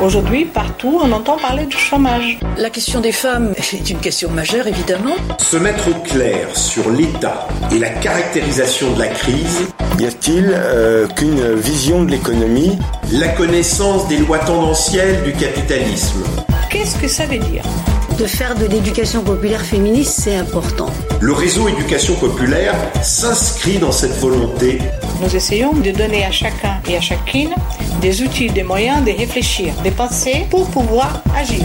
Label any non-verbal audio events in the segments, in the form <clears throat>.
Aujourd'hui, partout, on entend parler du chômage. La question des femmes est une question majeure, évidemment. Se mettre au clair sur l'état et la caractérisation de la crise. Y a-t-il euh, qu'une vision de l'économie? La connaissance des lois tendancielles du capitalisme. Qu'est-ce que ça veut dire? De faire de l'éducation populaire féministe, c'est important. Le réseau éducation populaire s'inscrit dans cette volonté. Nous essayons de donner à chacun et à chacune des outils, des moyens de réfléchir, de penser pour pouvoir agir.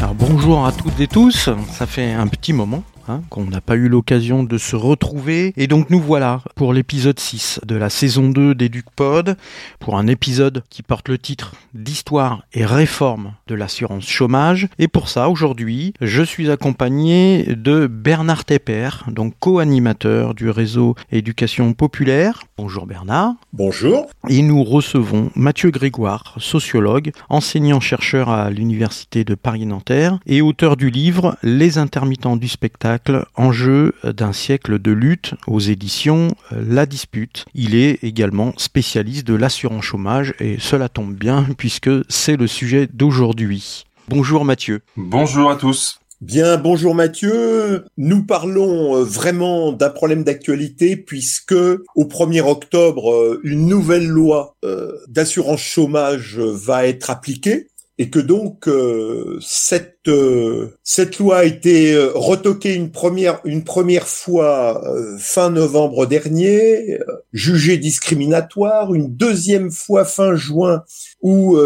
Alors bonjour à toutes et tous, ça fait un petit moment Hein, qu'on n'a pas eu l'occasion de se retrouver. Et donc nous voilà pour l'épisode 6 de la saison 2 d'EducPod, pour un épisode qui porte le titre d'Histoire et réforme de l'assurance chômage. Et pour ça, aujourd'hui, je suis accompagné de Bernard Tepper, donc co-animateur du réseau Éducation Populaire. Bonjour Bernard. Bonjour. Et nous recevons Mathieu Grégoire, sociologue, enseignant-chercheur à l'Université de Paris-Nanterre et auteur du livre Les intermittents du spectacle Enjeu d'un siècle de lutte aux éditions euh, La Dispute. Il est également spécialiste de l'assurance chômage et cela tombe bien <laughs> puisque c'est le sujet d'aujourd'hui. Bonjour Mathieu. Bonjour à tous. Bien, bonjour Mathieu. Nous parlons euh, vraiment d'un problème d'actualité puisque au 1er octobre, euh, une nouvelle loi d'assurance chômage va être appliquée et que donc euh, cette euh, cette loi a été euh, retoquée une première une première fois fin novembre dernier, jugée discriminatoire, une deuxième fois fin juin où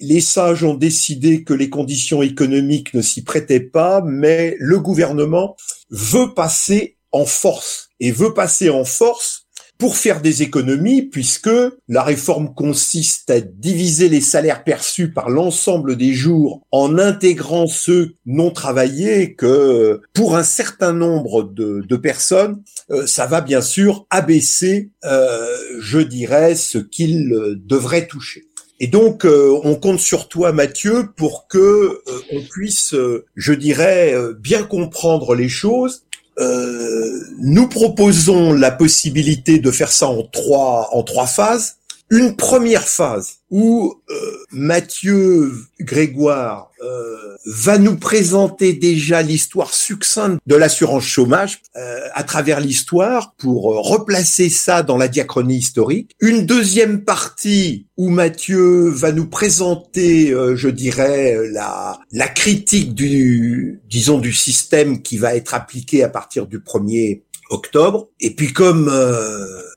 les sages ont décidé que les conditions économiques ne s'y prêtaient pas, mais le gouvernement veut passer en force. Et veut passer en force pour faire des économies, puisque la réforme consiste à diviser les salaires perçus par l'ensemble des jours en intégrant ceux non travaillés, que pour un certain nombre de, personnes, euh, ça va bien sûr abaisser, euh, je dirais, ce qu'ils devraient toucher. Et donc, euh, on compte sur toi, Mathieu, pour que on puisse, je dirais, bien comprendre les choses euh, nous proposons la possibilité de faire ça en trois en trois phases. Une première phase où euh, Mathieu Grégoire euh, va nous présenter déjà l'histoire succincte de l'assurance chômage euh, à travers l'histoire pour euh, replacer ça dans la diachronie historique. Une deuxième partie où Mathieu va nous présenter, je dirais, la, la critique du, disons, du système qui va être appliqué à partir du premier octobre. Et puis comme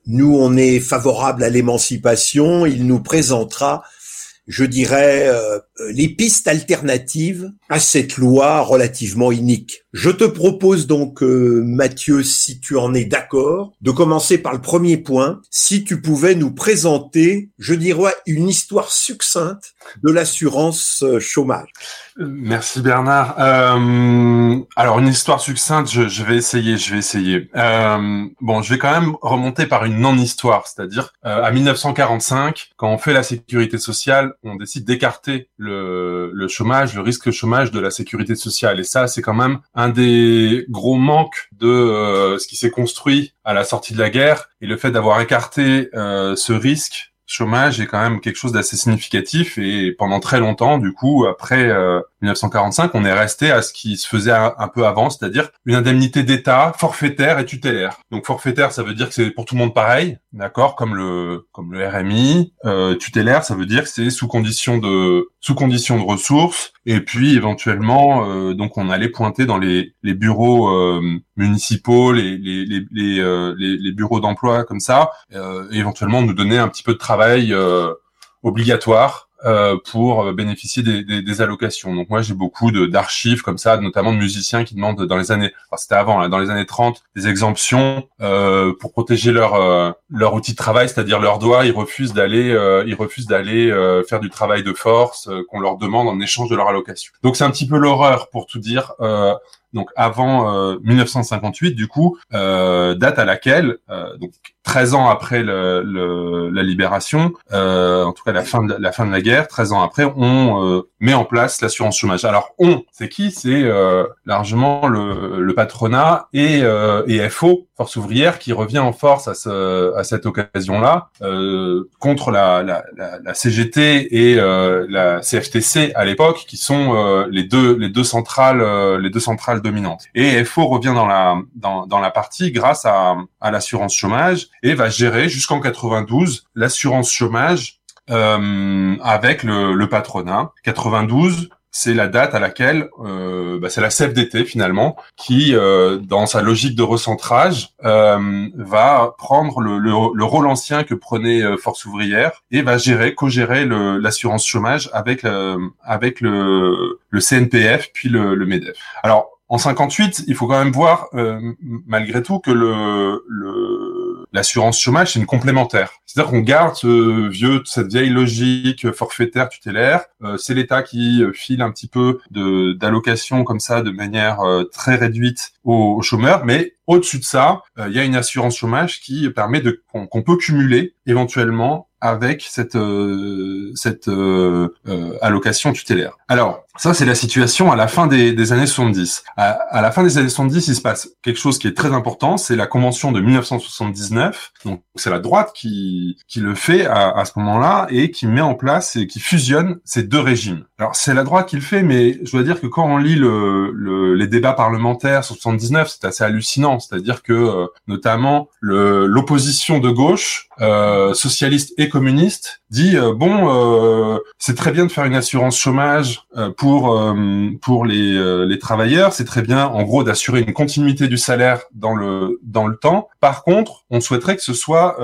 nous, on est favorable à l'émancipation, il nous présentera je dirais, euh, les pistes alternatives à cette loi relativement inique. Je te propose donc, euh, Mathieu, si tu en es d'accord, de commencer par le premier point. Si tu pouvais nous présenter, je dirais, une histoire succincte de l'assurance euh, chômage. Merci Bernard. Euh, alors une histoire succincte, je, vais essayer, je vais essayer. Euh, bon, je vais quand même remonter par une non-histoire, c'est-à-dire euh, à 1945, quand on fait la sécurité sociale, on décide d'écarter le, le chômage, le risque chômage de la sécurité sociale, et ça, c'est quand même un des gros manques de euh, ce qui s'est construit à la sortie de la guerre, et le fait d'avoir écarté euh, ce risque chômage est quand même quelque chose d'assez significatif. Et pendant très longtemps, du coup, après 1945, euh, on est resté à ce qui se faisait un, peu avant, c'est-à-dire une indemnité d'État forfaitaire et tutélaire. Donc forfaitaire, ça veut dire que c'est pour tout le monde pareil, d'accord, comme le comme le RMI. Euh, tutélaire, ça veut dire que c'est sous condition de sous condition de ressources et puis éventuellement, euh, donc on allait pointer dans les les bureaux euh, municipaux, les les les les, euh, les, bureaux d'emploi comme ça, et éventuellement nous donner un petit peu de travail obligatoire euh, pour bénéficier des, des, des, allocations. Donc moi j'ai beaucoup d'archives comme ça, notamment de musiciens qui demandent dans les années, enfin, c'était avant, là, dans les années 30, des exemptions euh, pour protéger leur euh, leur outil de travail, c'est-à-dire leurs doigts. Ils refusent d'aller euh, ils refusent d'aller euh, faire du travail de force qu'on leur demande en échange de leur allocation. Donc c'est un petit peu l'horreur pour tout dire donc avant euh, 1958, du coup, euh, date à laquelle, euh, donc 13 ans après le, le, la libération, euh, en tout cas la fin de la fin de la guerre, 13 ans après, on euh, met en place l'assurance chômage. Alors on, c'est qui? C'est euh, largement le, le patronat et, euh, et FO, Force ouvrière, qui revient en force à, ce, à cette occasion-là euh, contre la, la, la, CGT et euh, la CFTC à l'époque, qui sont les deux les deux centrales les deux centrales dominantes. Et FO revient dans la dans, dans la partie grâce à, à l'assurance chômage et va gérer jusqu'en 92 l'assurance chômage euh, avec le, le, patronat. 92, c'est la date à laquelle euh, bah, c'est la CFDT finalement qui, euh, dans sa logique de recentrage, euh, va prendre le, le, le, rôle ancien que prenait euh, Force ouvrière et va gérer, co-gérer l'assurance chômage avec avec le, CNPF puis le, le Medef. Alors en 58, il faut quand même voir euh, malgré tout que le, le l'assurance chômage c'est une complémentaire. C'est-à-dire qu'on garde ce vieux, cette vieille logique forfaitaire tutélaire. Euh, c'est l'État qui file un petit peu d'allocations comme ça de manière euh, très réduite aux, aux, chômeurs, mais au-dessus de ça, euh, il y a une assurance chômage qui permet de qu'on peut cumuler éventuellement avec cette euh, cette euh, euh, allocation tutélaire. Alors ça c'est la situation à la fin des, des années 70. À, à, la fin des années 70, il se passe quelque chose qui est très important, c'est la convention de 1979. Donc c'est la droite qui qui le fait à, à ce moment-là et qui met en place et qui fusionne ces deux régimes. Alors c'est la droite qui le fait, mais je dois dire que quand on lit le, le les débats parlementaires sur 79, c'est assez hallucinant. C'est-à-dire que notamment l'opposition de gauche, socialiste et communiste dit euh, bon euh, c'est très bien de faire une assurance chômage euh, pour pour les les travailleurs c'est très bien en gros d'assurer une continuité du salaire dans le dans le temps par contre on souhaiterait que ce soit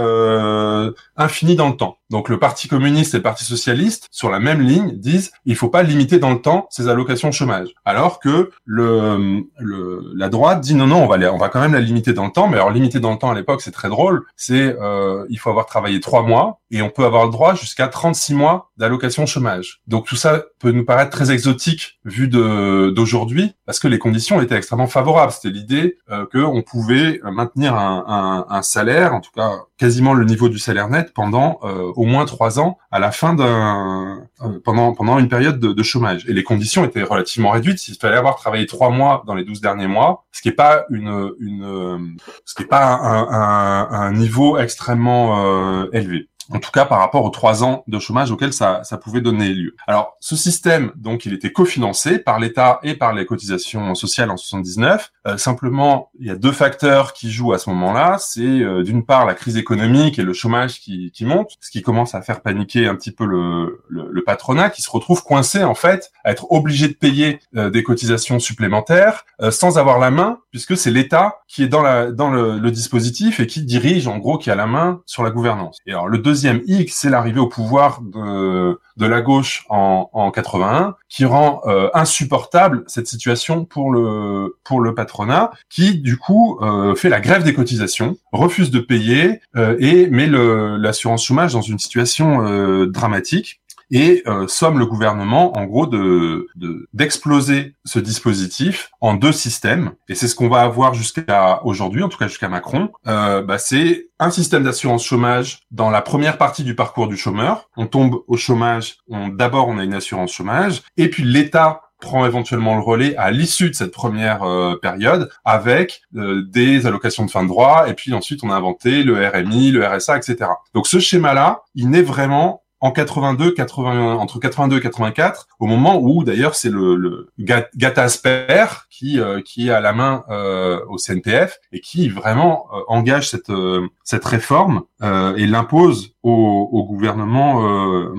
infini dans le temps donc le Parti communiste et le Parti socialiste, sur la même ligne, disent il faut pas limiter dans le temps ces allocations chômage. Alors que le, le la droite dit non non on va on va quand même la limiter dans le temps. Mais alors limiter dans le temps à l'époque c'est très drôle. C'est euh, il faut avoir travaillé trois mois et on peut avoir le droit jusqu'à 36 mois d'allocation chômage. Donc tout ça peut nous paraître très exotique vu d'aujourd'hui parce que les conditions étaient extrêmement favorables. C'était l'idée euh, que on pouvait maintenir un, salaire, en tout cas quasiment le niveau du salaire net pendant euh, au moins trois ans à la fin d'un euh, pendant pendant une période de, chômage. Et les conditions étaient relativement réduites. Il fallait avoir travaillé trois mois dans les 12 derniers mois, ce qui est pas une ce qui est pas un niveau extrêmement euh, élevé en tout cas par rapport aux trois ans de chômage auxquels ça, ça pouvait donner lieu. Alors, ce système, donc, il était cofinancé par l'État et par les cotisations sociales en 79. Euh, simplement, il y a deux facteurs qui jouent à ce moment-là. C'est euh, d'une part la crise économique et le chômage qui, qui monte, ce qui commence à faire paniquer un petit peu le, le, le, patronat, qui se retrouve coincé en fait à être obligé de payer euh, des cotisations supplémentaires euh, sans avoir la main, puisque c'est l'État qui est dans, la, dans le, le dispositif et qui dirige, en gros, qui a la main sur la gouvernance. Et alors, le deuxième deuxième X, c'est l'arrivée au pouvoir de, de la gauche en, en 81, qui rend euh, insupportable cette situation pour le pour le patronat, qui du coup euh, fait la grève des cotisations, refuse de payer euh, et met l'assurance chômage dans une situation euh, dramatique et euh, somme le gouvernement en gros de d'exploser ce dispositif en deux systèmes. Et c'est ce qu'on va avoir jusqu'à aujourd'hui en tout cas jusqu'à Macron. Euh, bah, c'est un système d'assurance chômage dans la première partie du parcours du chômeur. On tombe au chômage on d'abord on a une assurance chômage. Et puis l'État prend éventuellement le relais à l'issue de cette première euh, période avec euh, des allocations de fin de droit et puis ensuite on a inventé le RMI, le RSA, etc. Donc ce schéma-là, il naît vraiment en 82, 80, entre 82 et 84, au moment où d'ailleurs c'est le, le Gatasper qui euh, qui est à la main euh, au CNPF et qui vraiment euh, engage cette euh, cette réforme euh, et l'impose au, au, gouvernement euh,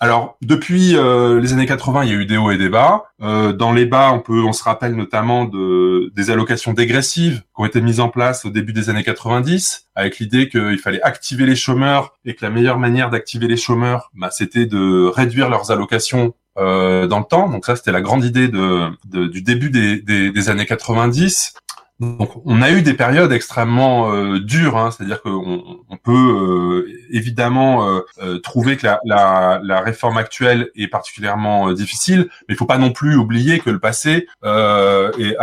Alors depuis les années 80, il y a eu des hauts et des bas. dans les bas, on peut on se rappelle notamment de des allocations dégressives qui ont été mises en place au début des années 90 avec l'idée qu'il fallait activer les chômeurs et que la meilleure manière d'activer les chômeurs, bah, c'était de réduire leurs allocations euh, dans le temps. Donc ça, c'était la grande idée de, de du début des, des, des, années 90. Donc, on a eu des périodes extrêmement euh, dures, hein, c'est-à-dire qu'on on peut euh, évidemment euh, trouver que la, réforme actuelle est particulièrement difficile, mais il faut pas non plus oublier que le passé est,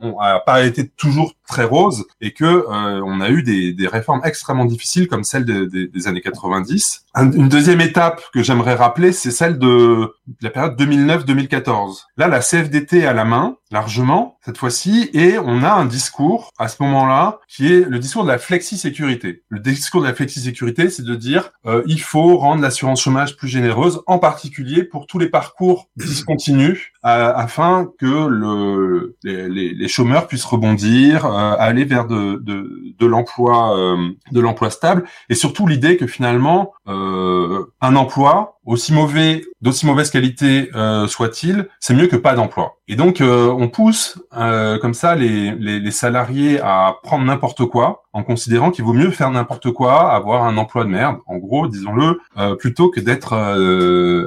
a, a pas été toujours très rose et que on a eu des, des, réformes extrêmement difficiles comme celle des années 90. une deuxième étape que j'aimerais rappeler, c'est celle de, la période 2009-2014. Là, la CFDT à la main, largement cette fois-ci, et on a un discours à ce moment-là qui est le discours de la flexi-sécurité. Le discours de la flexi-sécurité, c'est de dire euh, il faut rendre l'assurance chômage plus généreuse, en particulier pour tous les parcours discontinus, euh, afin que le, les, chômeurs puissent rebondir, euh, aller vers euh, de l'emploi stable, et surtout l'idée que finalement un emploi aussi mauvais, d'aussi mauvaise qualité euh, soit-il, c'est mieux que pas d'emploi. Et donc euh, on pousse euh, comme ça les, les, salariés à prendre n'importe quoi en considérant qu'il vaut mieux faire n'importe quoi, avoir un emploi de merde, en gros, disons-le, euh, plutôt que d'être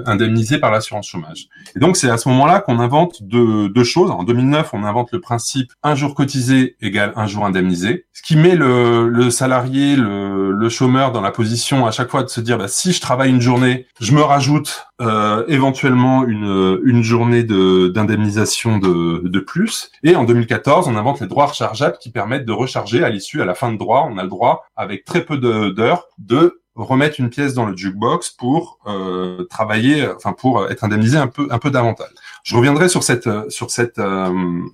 indemnisé par l'assurance chômage. Et donc c'est à ce moment-là qu'on invente deux, choses. En 2009, on invente le principe un jour cotisé égale un jour indemnisé, ce qui met le, salarié, le, le chômeur dans la position à chaque fois de se dire bah, si je travaille une journée, je me rajoute euh, éventuellement une, une journée d'indemnisation de, de, plus. Et en 2014, on invente les droits rechargeables qui permettent de recharger à l'issue, à la fin de droit, on a le droit, avec très peu d'heures, de remettre une pièce dans le jukebox pour euh, travailler, enfin pour être indemnisé un peu un peu davantage. Je reviendrai sur cette sur cette euh,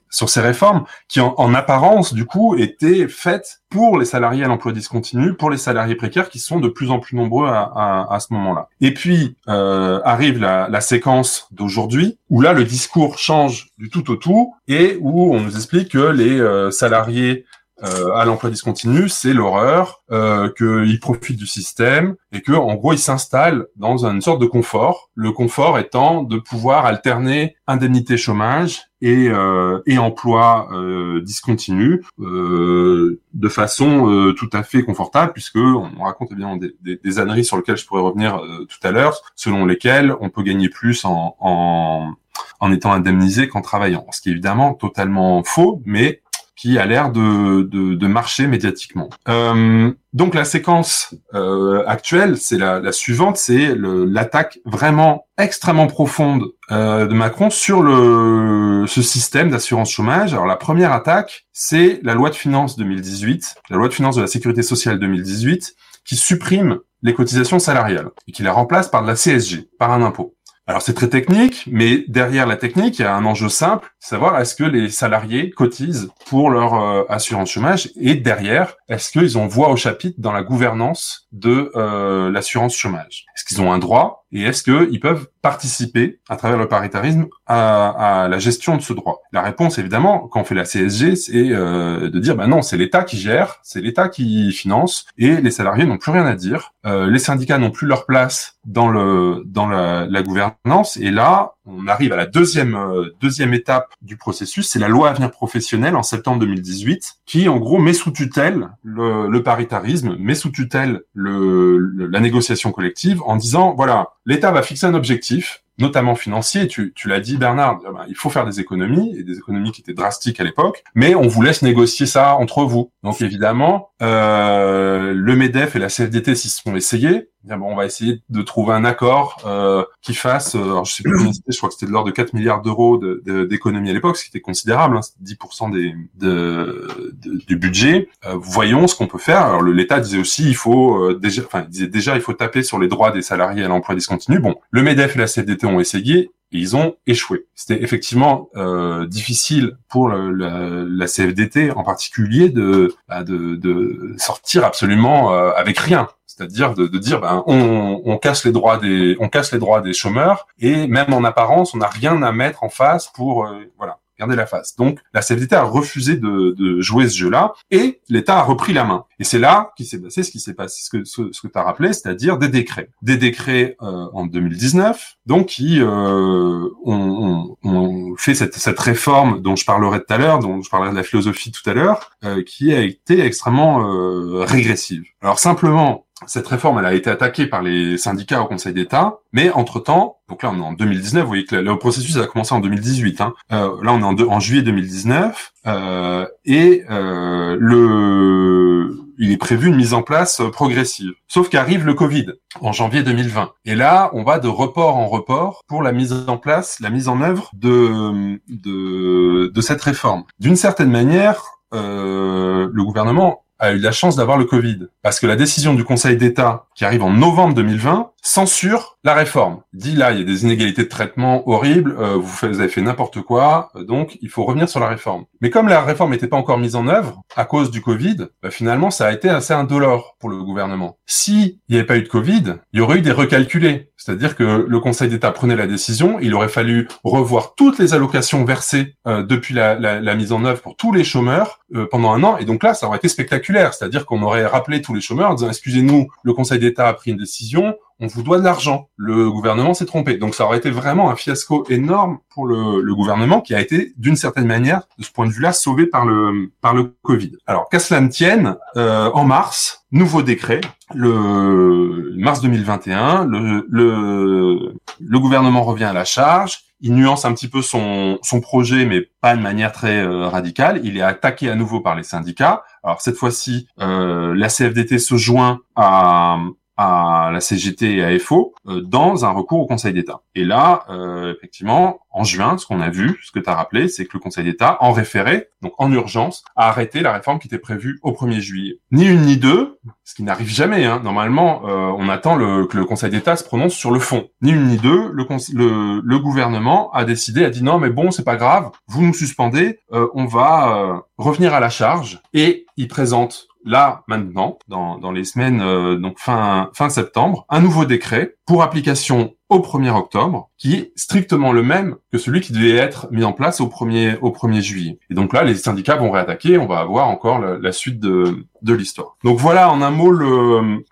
sur ces réformes qui en, en, apparence du coup étaient faites pour les salariés à l'emploi discontinu, pour les salariés précaires qui sont de plus en plus nombreux à, à, à ce moment-là. Et puis euh, arrive la, la séquence d'aujourd'hui où là le discours change du tout au tout et où on nous explique que les euh, salariés euh, à l'emploi discontinu, c'est l'horreur, euh, qu'il profite du système et que en gros il s'installe dans une sorte de confort. Le confort étant de pouvoir alterner indemnité chômage et, euh, et emploi euh, discontinu euh, de façon euh, tout à fait confortable puisque on raconte évidemment des, des, des âneries sur lesquelles je pourrais revenir tout à l'heure, selon lesquelles on peut gagner plus en, en en étant indemnisé qu'en travaillant. Ce qui est évidemment totalement faux, mais qui a l'air de, de, de, marcher médiatiquement. Euh, donc la séquence euh, actuelle, c'est la, la, suivante, c'est l'attaque vraiment extrêmement profonde euh, de Macron sur le ce système d'assurance chômage. Alors la première attaque, c'est la loi de finances 2018, la loi de finances de la sécurité sociale 2018, qui supprime les cotisations salariales et qui les remplace par de la CSG, par un impôt. Alors c'est très technique, mais derrière la technique, il y a un enjeu simple, savoir est-ce que les salariés cotisent pour leur euh, assurance chômage et derrière, est-ce qu'ils ont voix au chapitre dans la gouvernance de euh, l'assurance chômage? Est-ce qu'ils ont un droit et est-ce qu'ils peuvent participer à travers le paritarisme à, à, la gestion de ce droit? La réponse, évidemment, quand on fait la CSG, c'est euh, de dire, bah non, c'est l'État qui gère, c'est l'État qui finance, et les salariés n'ont plus rien à dire. Euh, les syndicats n'ont plus leur place dans le dans la, la, gouvernance. Et là, on arrive à la deuxième euh, deuxième étape du processus, c'est la loi Avenir professionnel en septembre 2018, qui en gros met sous tutelle le, le paritarisme, met sous tutelle le, le, la négociation collective, en disant voilà, l'État va fixer un objectif notamment financier. Tu, tu l'as dit, Bernard, eh ben, il faut faire des économies, et des économies qui étaient drastiques à l'époque, mais on vous laisse négocier ça entre vous. Donc évidemment, euh, le MEDEF et la CFDT s'y sont essayés. Bon, on va essayer de trouver un accord euh, qui fasse, euh, alors je sais plus je crois que c'était de l'ordre de 4 milliards d'euros d'économies de, à l'époque, ce qui était considérable, hein, 10% des, de, du budget. Euh, voyons ce qu'on peut faire. Alors l'État disait aussi, il faut euh, déjà, enfin, il disait déjà, il faut taper sur les droits des salariés à l'emploi discontinu. Bon, le MEDEF et la CFDT ont essayé et ils ont échoué. C'était effectivement euh, difficile pour le, la, la, CFDT en particulier de, bah, de, de, sortir absolument euh, avec rien. C'est-à-dire de, de, dire ben, on, on, casse les droits des on casse les droits des chômeurs et même en apparence on n'a rien à mettre en face pour euh, voilà La face. Donc la CFDT a refusé de, de jouer ce jeu-là et l'État a repris la main. Et c'est là qu'il s'est passé ce qui s'est passé, ce que ce, que tu as rappelé, c'est-à-dire des décrets, des décrets euh, en 2019, donc qui euh, ont, ont, fait cette, cette réforme dont je parlerai tout à l'heure, dont je parlerai de la philosophie tout à l'heure, euh, qui a été extrêmement euh, régressive. Alors simplement, cette réforme, elle a été attaquée par les syndicats au Conseil d'État, mais entre-temps, donc là on est en 2019, vous voyez que le, processus a commencé en 2018. Hein. Euh, là on est en, juillet 2019, euh, et euh, le il est prévu une mise en place progressive. Sauf qu'arrive le Covid en janvier 2020. Et là, on va de report en report pour la mise en place, la mise en œuvre de, de, de cette réforme. D'une certaine manière, euh, le gouvernement a eu la chance d'avoir le Covid. Parce que la décision du Conseil d'État, qui arrive en novembre 2020, censure la réforme. Dit là, il y a des inégalités de traitement horribles, euh, vous, avez fait n'importe quoi, euh, donc il faut revenir sur la réforme. Mais comme la réforme n'était pas encore mise en œuvre, à cause du Covid, bah, finalement, ça a été assez indolore pour le gouvernement. Si il n'y avait pas eu de Covid, il y aurait eu des recalculés. C'est-à-dire que le Conseil d'État prenait la décision, il aurait fallu revoir toutes les allocations versées euh, depuis la, la, la, mise en œuvre pour tous les chômeurs pendant un an, et donc là, ça aurait été spectaculaire. C'est-à-dire qu'on aurait rappelé tous les chômeurs en disant, excusez-nous, le Conseil d'État a pris une décision, on vous doit de l'argent. Le gouvernement s'est trompé. Donc ça aurait été vraiment un fiasco énorme pour le, gouvernement qui a été d'une certaine manière, de ce point de vue-là, sauvé par le par le Covid. Alors qu'à cela ne tienne, euh, en mars, nouveau décret, le mars 2021, le, le, le gouvernement revient à la charge. Il nuance un petit peu son, son projet, mais pas de manière très euh, radicale. Il est attaqué à nouveau par les syndicats. Alors cette fois-ci, euh, la CFDT se joint à, à la CGT et à FO euh, dans un recours au Conseil d'État. Et là, euh, effectivement, en juin, ce qu'on a vu, ce que tu as rappelé, c'est que le Conseil d'État, en référé, donc en urgence, a arrêté la réforme qui était prévue au 1er juillet. Ni une ni deux, ce qui n'arrive jamais. Hein. Normalement, euh, on attend le, que le Conseil d'État se prononce sur le fond. Ni une ni deux, le, le, le gouvernement a décidé, a dit non, mais bon, c'est pas grave, vous nous suspendez, on va revenir à la charge. Et il présente là maintenant, dans, dans les semaines euh, donc fin fin septembre, un nouveau décret pour application au 1er octobre, qui est strictement le même que celui qui devait être mis en place au 1er, au 1er juillet. Et donc là, les syndicats vont réattaquer, on va avoir encore la, suite de, de l'histoire. Donc voilà, en un mot,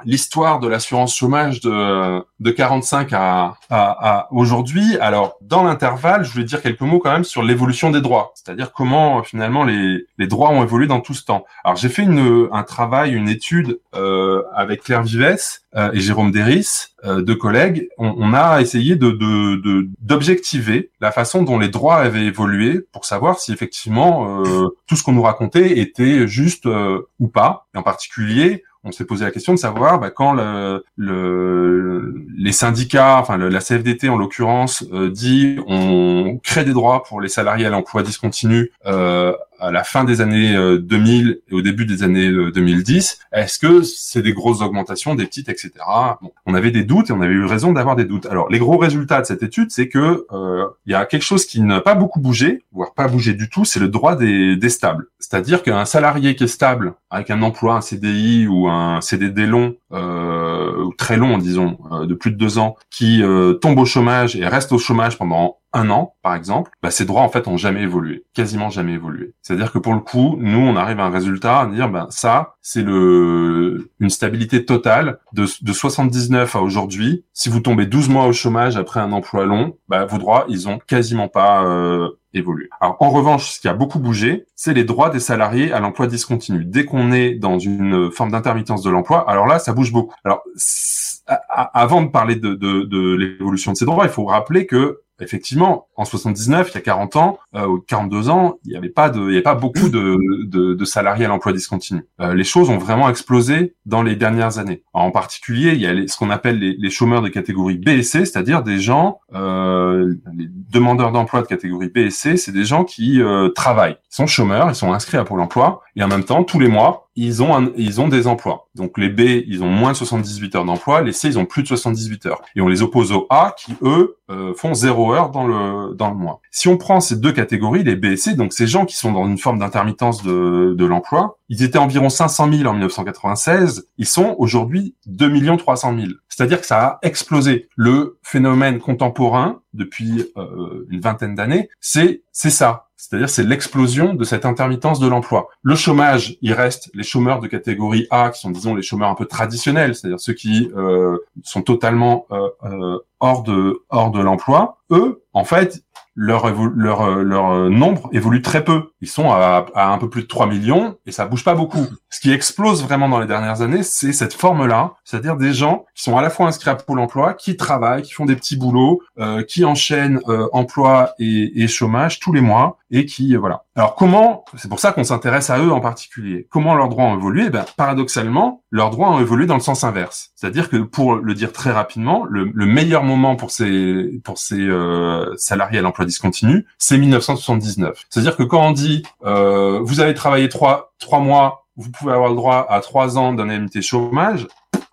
l'histoire de l'assurance chômage de, de 45 à, à, à aujourd'hui. Alors, dans l'intervalle, je voulais dire quelques mots quand même sur l'évolution des droits, c'est-à-dire comment finalement les, les droits ont évolué dans tout ce temps. Alors, j'ai fait une, un travail, une étude euh, avec Claire Vives euh, et Jérôme Deris, euh, deux collègues. On, on a essayé de, de, d'objectiver la façon dont les droits avaient évolué pour savoir si effectivement euh, tout ce qu'on nous racontait était juste euh, ou pas. Et en particulier, on s'est posé la question de savoir bah, quand le, le, les syndicats, enfin la CFDT en l'occurrence, euh, dit on crée des droits pour les salariés à l'emploi discontinu euh, à la fin des années 2000 euh, et au début des années 2010, euh, est-ce que c'est des grosses augmentations, des petites, etc. On avait des doutes et on avait eu raison d'avoir des doutes. Alors les gros résultats de cette étude, c'est que euh, il y a quelque chose qui n'a pas beaucoup bougé, voire pas bougé du tout, c'est le droit des, des stables. C'est-à-dire qu'un salarié qui est stable avec un emploi, un CDI ou un CDD long, euh, très long, disons, de plus de deux ans, qui tombe au chômage et reste au chômage pendant un an, par exemple, bah, ces droits en fait ont jamais évolué, quasiment jamais évolué. C'est-à-dire que pour le coup, nous, on arrive à un résultat à dire, ben ça, c'est le une stabilité totale de, de 79 à aujourd'hui. Si vous tombez 12 mois au chômage après un emploi long, bah, vos droits, ils ont quasiment pas euh, évolué. Alors en revanche, ce qui a beaucoup bougé, c'est les droits des salariés à l'emploi discontinu. Dès qu'on est dans une forme d'intermittence de l'emploi, alors là, ça bouge beaucoup. Alors avant de parler de, de, de l'évolution de ces droits, il faut rappeler que effectivement, en 79, il y a 40 ans, euh, ou 42 ans, il n'y avait pas de, il y avait pas beaucoup de, de, de salariés à l'emploi discontinu. Euh, les choses ont vraiment explosé dans les dernières années. en particulier, il y a les, ce qu'on appelle les, les, chômeurs de catégorie B et C, c'est-à-dire des gens, euh, les demandeurs d'emploi de catégorie B et C, c'est des gens qui euh, travaillent, ils sont chômeurs, ils sont inscrits à Pôle Emploi, et en même temps, tous les mois, ils ont un, ils ont des emplois. Donc les B, ils ont moins de 78 heures d'emploi, les C, ils ont plus de 78 heures. Et on les oppose aux A qui eux euh, font zéro heure dans le dans le mois. Si on prend ces deux catégories, les B et C, donc ces gens qui sont dans une forme d'intermittence de de l'emploi, ils étaient environ 500 000 en 1996, ils sont aujourd'hui 2 300 000. C'est-à-dire que ça a explosé. Le phénomène contemporain depuis euh, une vingtaine d'années, c'est c'est ça. C'est-à-dire c'est l'explosion de cette intermittence de l'emploi. Le chômage, il reste les chômeurs de catégorie A, qui sont disons les chômeurs un peu traditionnels, c'est-à-dire ceux qui euh, sont totalement euh, euh hors de l'emploi, eux, en fait, leur, nombre évolue très peu. Ils sont à, à, un peu plus de 3 millions et ça bouge pas beaucoup. Ce qui explose vraiment dans les dernières années, c'est cette forme-là, c'est-à-dire des gens qui sont à la fois inscrits à Pôle emploi, qui travaillent, qui font des petits boulots, euh, qui enchaînent euh, emploi et, et, chômage tous les mois et qui, voilà. Alors comment, c'est pour ça qu'on s'intéresse à eux en particulier, comment leurs droits ont évolué? Ben, Paradoxalement, leurs droits ont évolué dans le sens inverse. C'est-à-dire que pour le dire très rapidement, le, le meilleur moment pour ces, pour ces euh, salariés à l'emploi discontinu, c'est 1979. C'est-à-dire que quand on dit euh, vous avez travaillé trois trois mois, vous pouvez avoir le droit à trois ans d'indemnité chômage.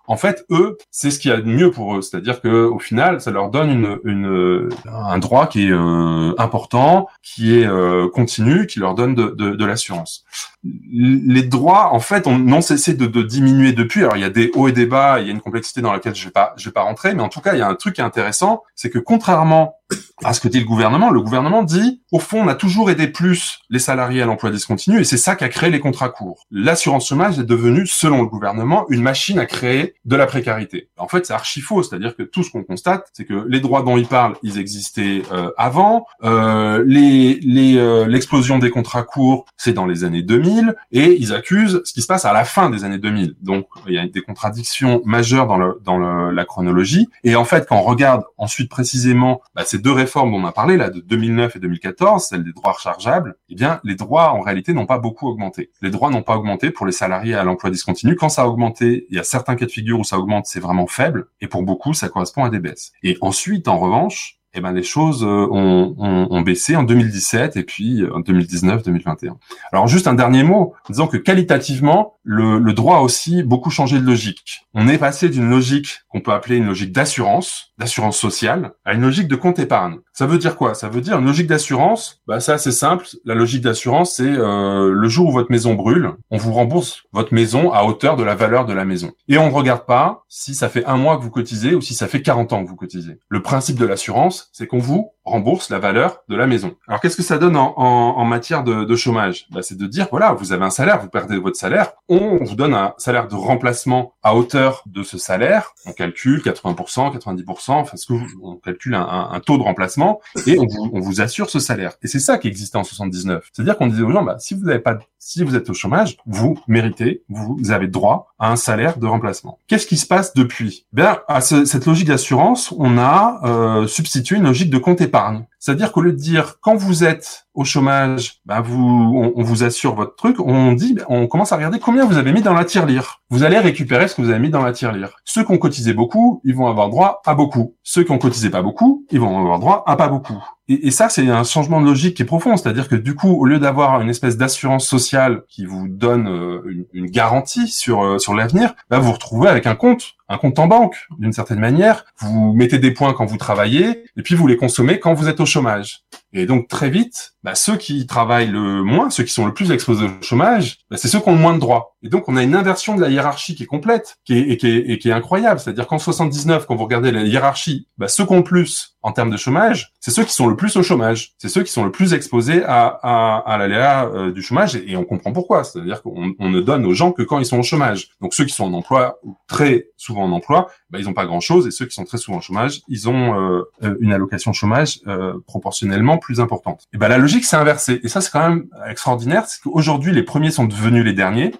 En fait, eux, c'est ce qu'il y a de mieux pour eux. C'est-à-dire que au final, ça leur donne une, une un droit qui est euh, important, qui est euh, continu, qui leur donne de, de, de l'assurance. Les droits, en fait, ont non cessé de, de, diminuer depuis. Alors, il y a des hauts et des bas, il y a une complexité dans laquelle je vais vais pas rentrer, mais en tout cas, il y a un truc intéressant, c'est que contrairement à ce que dit le gouvernement, le gouvernement dit, au fond, on a toujours aidé plus les salariés à l'emploi discontinu, et c'est ça qui a créé les contrats courts. L'assurance chômage est devenue, selon le gouvernement, une machine à créer de la précarité. En fait, c'est archi faux, c'est-à-dire que tout ce qu'on constate, c'est que les droits dont il parle, ils existaient euh, avant, euh, les l'explosion les, des contrats courts, c'est dans les années 2000, et ils accusent ce qui se passe à la fin des années 2000. Donc, il y a des contradictions majeures dans, le, dans le, la chronologie, et en fait, quand on regarde ensuite précisément bah, deux réformes dont on a parlé, là, de 2009 et 2014, celle des droits rechargeables, eh bien, les droits, en réalité, n'ont pas beaucoup augmenté. Les droits n'ont pas augmenté pour les salariés à l'emploi discontinu. Quand ça a augmenté, il y a certains cas de figure où ça augmente, c'est vraiment faible, et pour beaucoup, ça correspond à des baisses. Et ensuite, en revanche, eh ben les choses euh, ont, ont, ont, baissé en 2017 et puis euh, en 2019, 2021. Alors juste un dernier mot, disons que qualitativement, le, le droit a aussi beaucoup changé de logique. On est passé d'une logique qu'on peut appeler une logique d'assurance, d'assurance sociale, à une logique de compte épargne. Ça veut dire quoi? Ça veut dire une logique d'assurance. Bah ça c'est simple. La logique d'assurance, c'est euh, le jour où votre maison brûle, on vous rembourse votre maison à hauteur de la valeur de la maison. Et on ne regarde pas si ça fait un mois que vous cotisez ou si ça fait 40 ans que vous cotisez. Le principe de l'assurance, c'est qu'on vous rembourse la valeur de la maison. Alors qu'est-ce que ça donne en, matière de, chômage? Bah, C'est de dire, voilà, vous avez un salaire, vous perdez votre salaire, on vous donne un salaire de remplacement à hauteur de ce salaire, on calcule 80%, 90%, enfin ce que on calcule un, taux de remplacement et on vous, on vous, assure ce salaire. Et c'est ça qui existait en 79. C'est-à-dire qu'on disait aux gens, bah, si vous n'avez pas, si vous êtes au chômage, vous méritez, vous avez droit à un salaire de remplacement. Qu'est-ce qui se passe depuis? Bien, à ce, cette logique d'assurance, on a euh, substitué une logique de compte épargne. C'est-à-dire qu'au lieu de dire quand vous êtes au chômage, bah vous, on, vous assure votre truc, on dit, on commence à regarder combien vous avez mis dans la tirelire. Vous allez récupérer ce que vous avez mis dans la tirelire. Ceux qui ont cotisé beaucoup, ils vont avoir droit à beaucoup. Ceux qui ont cotisé pas beaucoup, ils vont avoir droit à pas beaucoup. Et, ça, c'est un changement de logique qui est profond. C'est-à-dire que du coup, au lieu d'avoir une espèce d'assurance sociale qui vous donne euh, une, une, garantie sur euh, sur l'avenir, bah, vous vous retrouvez avec un compte un compte en banque, d'une certaine manière. Vous mettez des points quand vous travaillez, et puis vous les consommez quand vous êtes au chômage. Et donc très vite, bah, ceux qui travaillent le moins, ceux qui sont le plus exposés au chômage, bah, c'est ceux qui ont le moins de droits. Et donc on a une inversion de la hiérarchie qui est complète, qui est, qui est, qui est incroyable. C'est-à-dire qu'en 79, quand vous regardez la hiérarchie, bah, ceux qui ont le plus en termes de chômage, c'est ceux qui sont le plus au chômage. C'est ceux qui sont le plus exposés à, à, à l'aléa euh, du chômage. Et, on comprend pourquoi. C'est-à-dire qu'on on ne donne aux gens que quand ils sont au chômage. Donc ceux qui sont en emploi, très souvent en emploi, bah, ils n'ont pas grand-chose. Et ceux qui sont très souvent au chômage, ils ont euh, une allocation chômage euh, proportionnellement plus importante. Et ben la logique s'est inversée. Et ça, c'est quand même extraordinaire. C'est qu'aujourd'hui, les premiers sont devenus les derniers.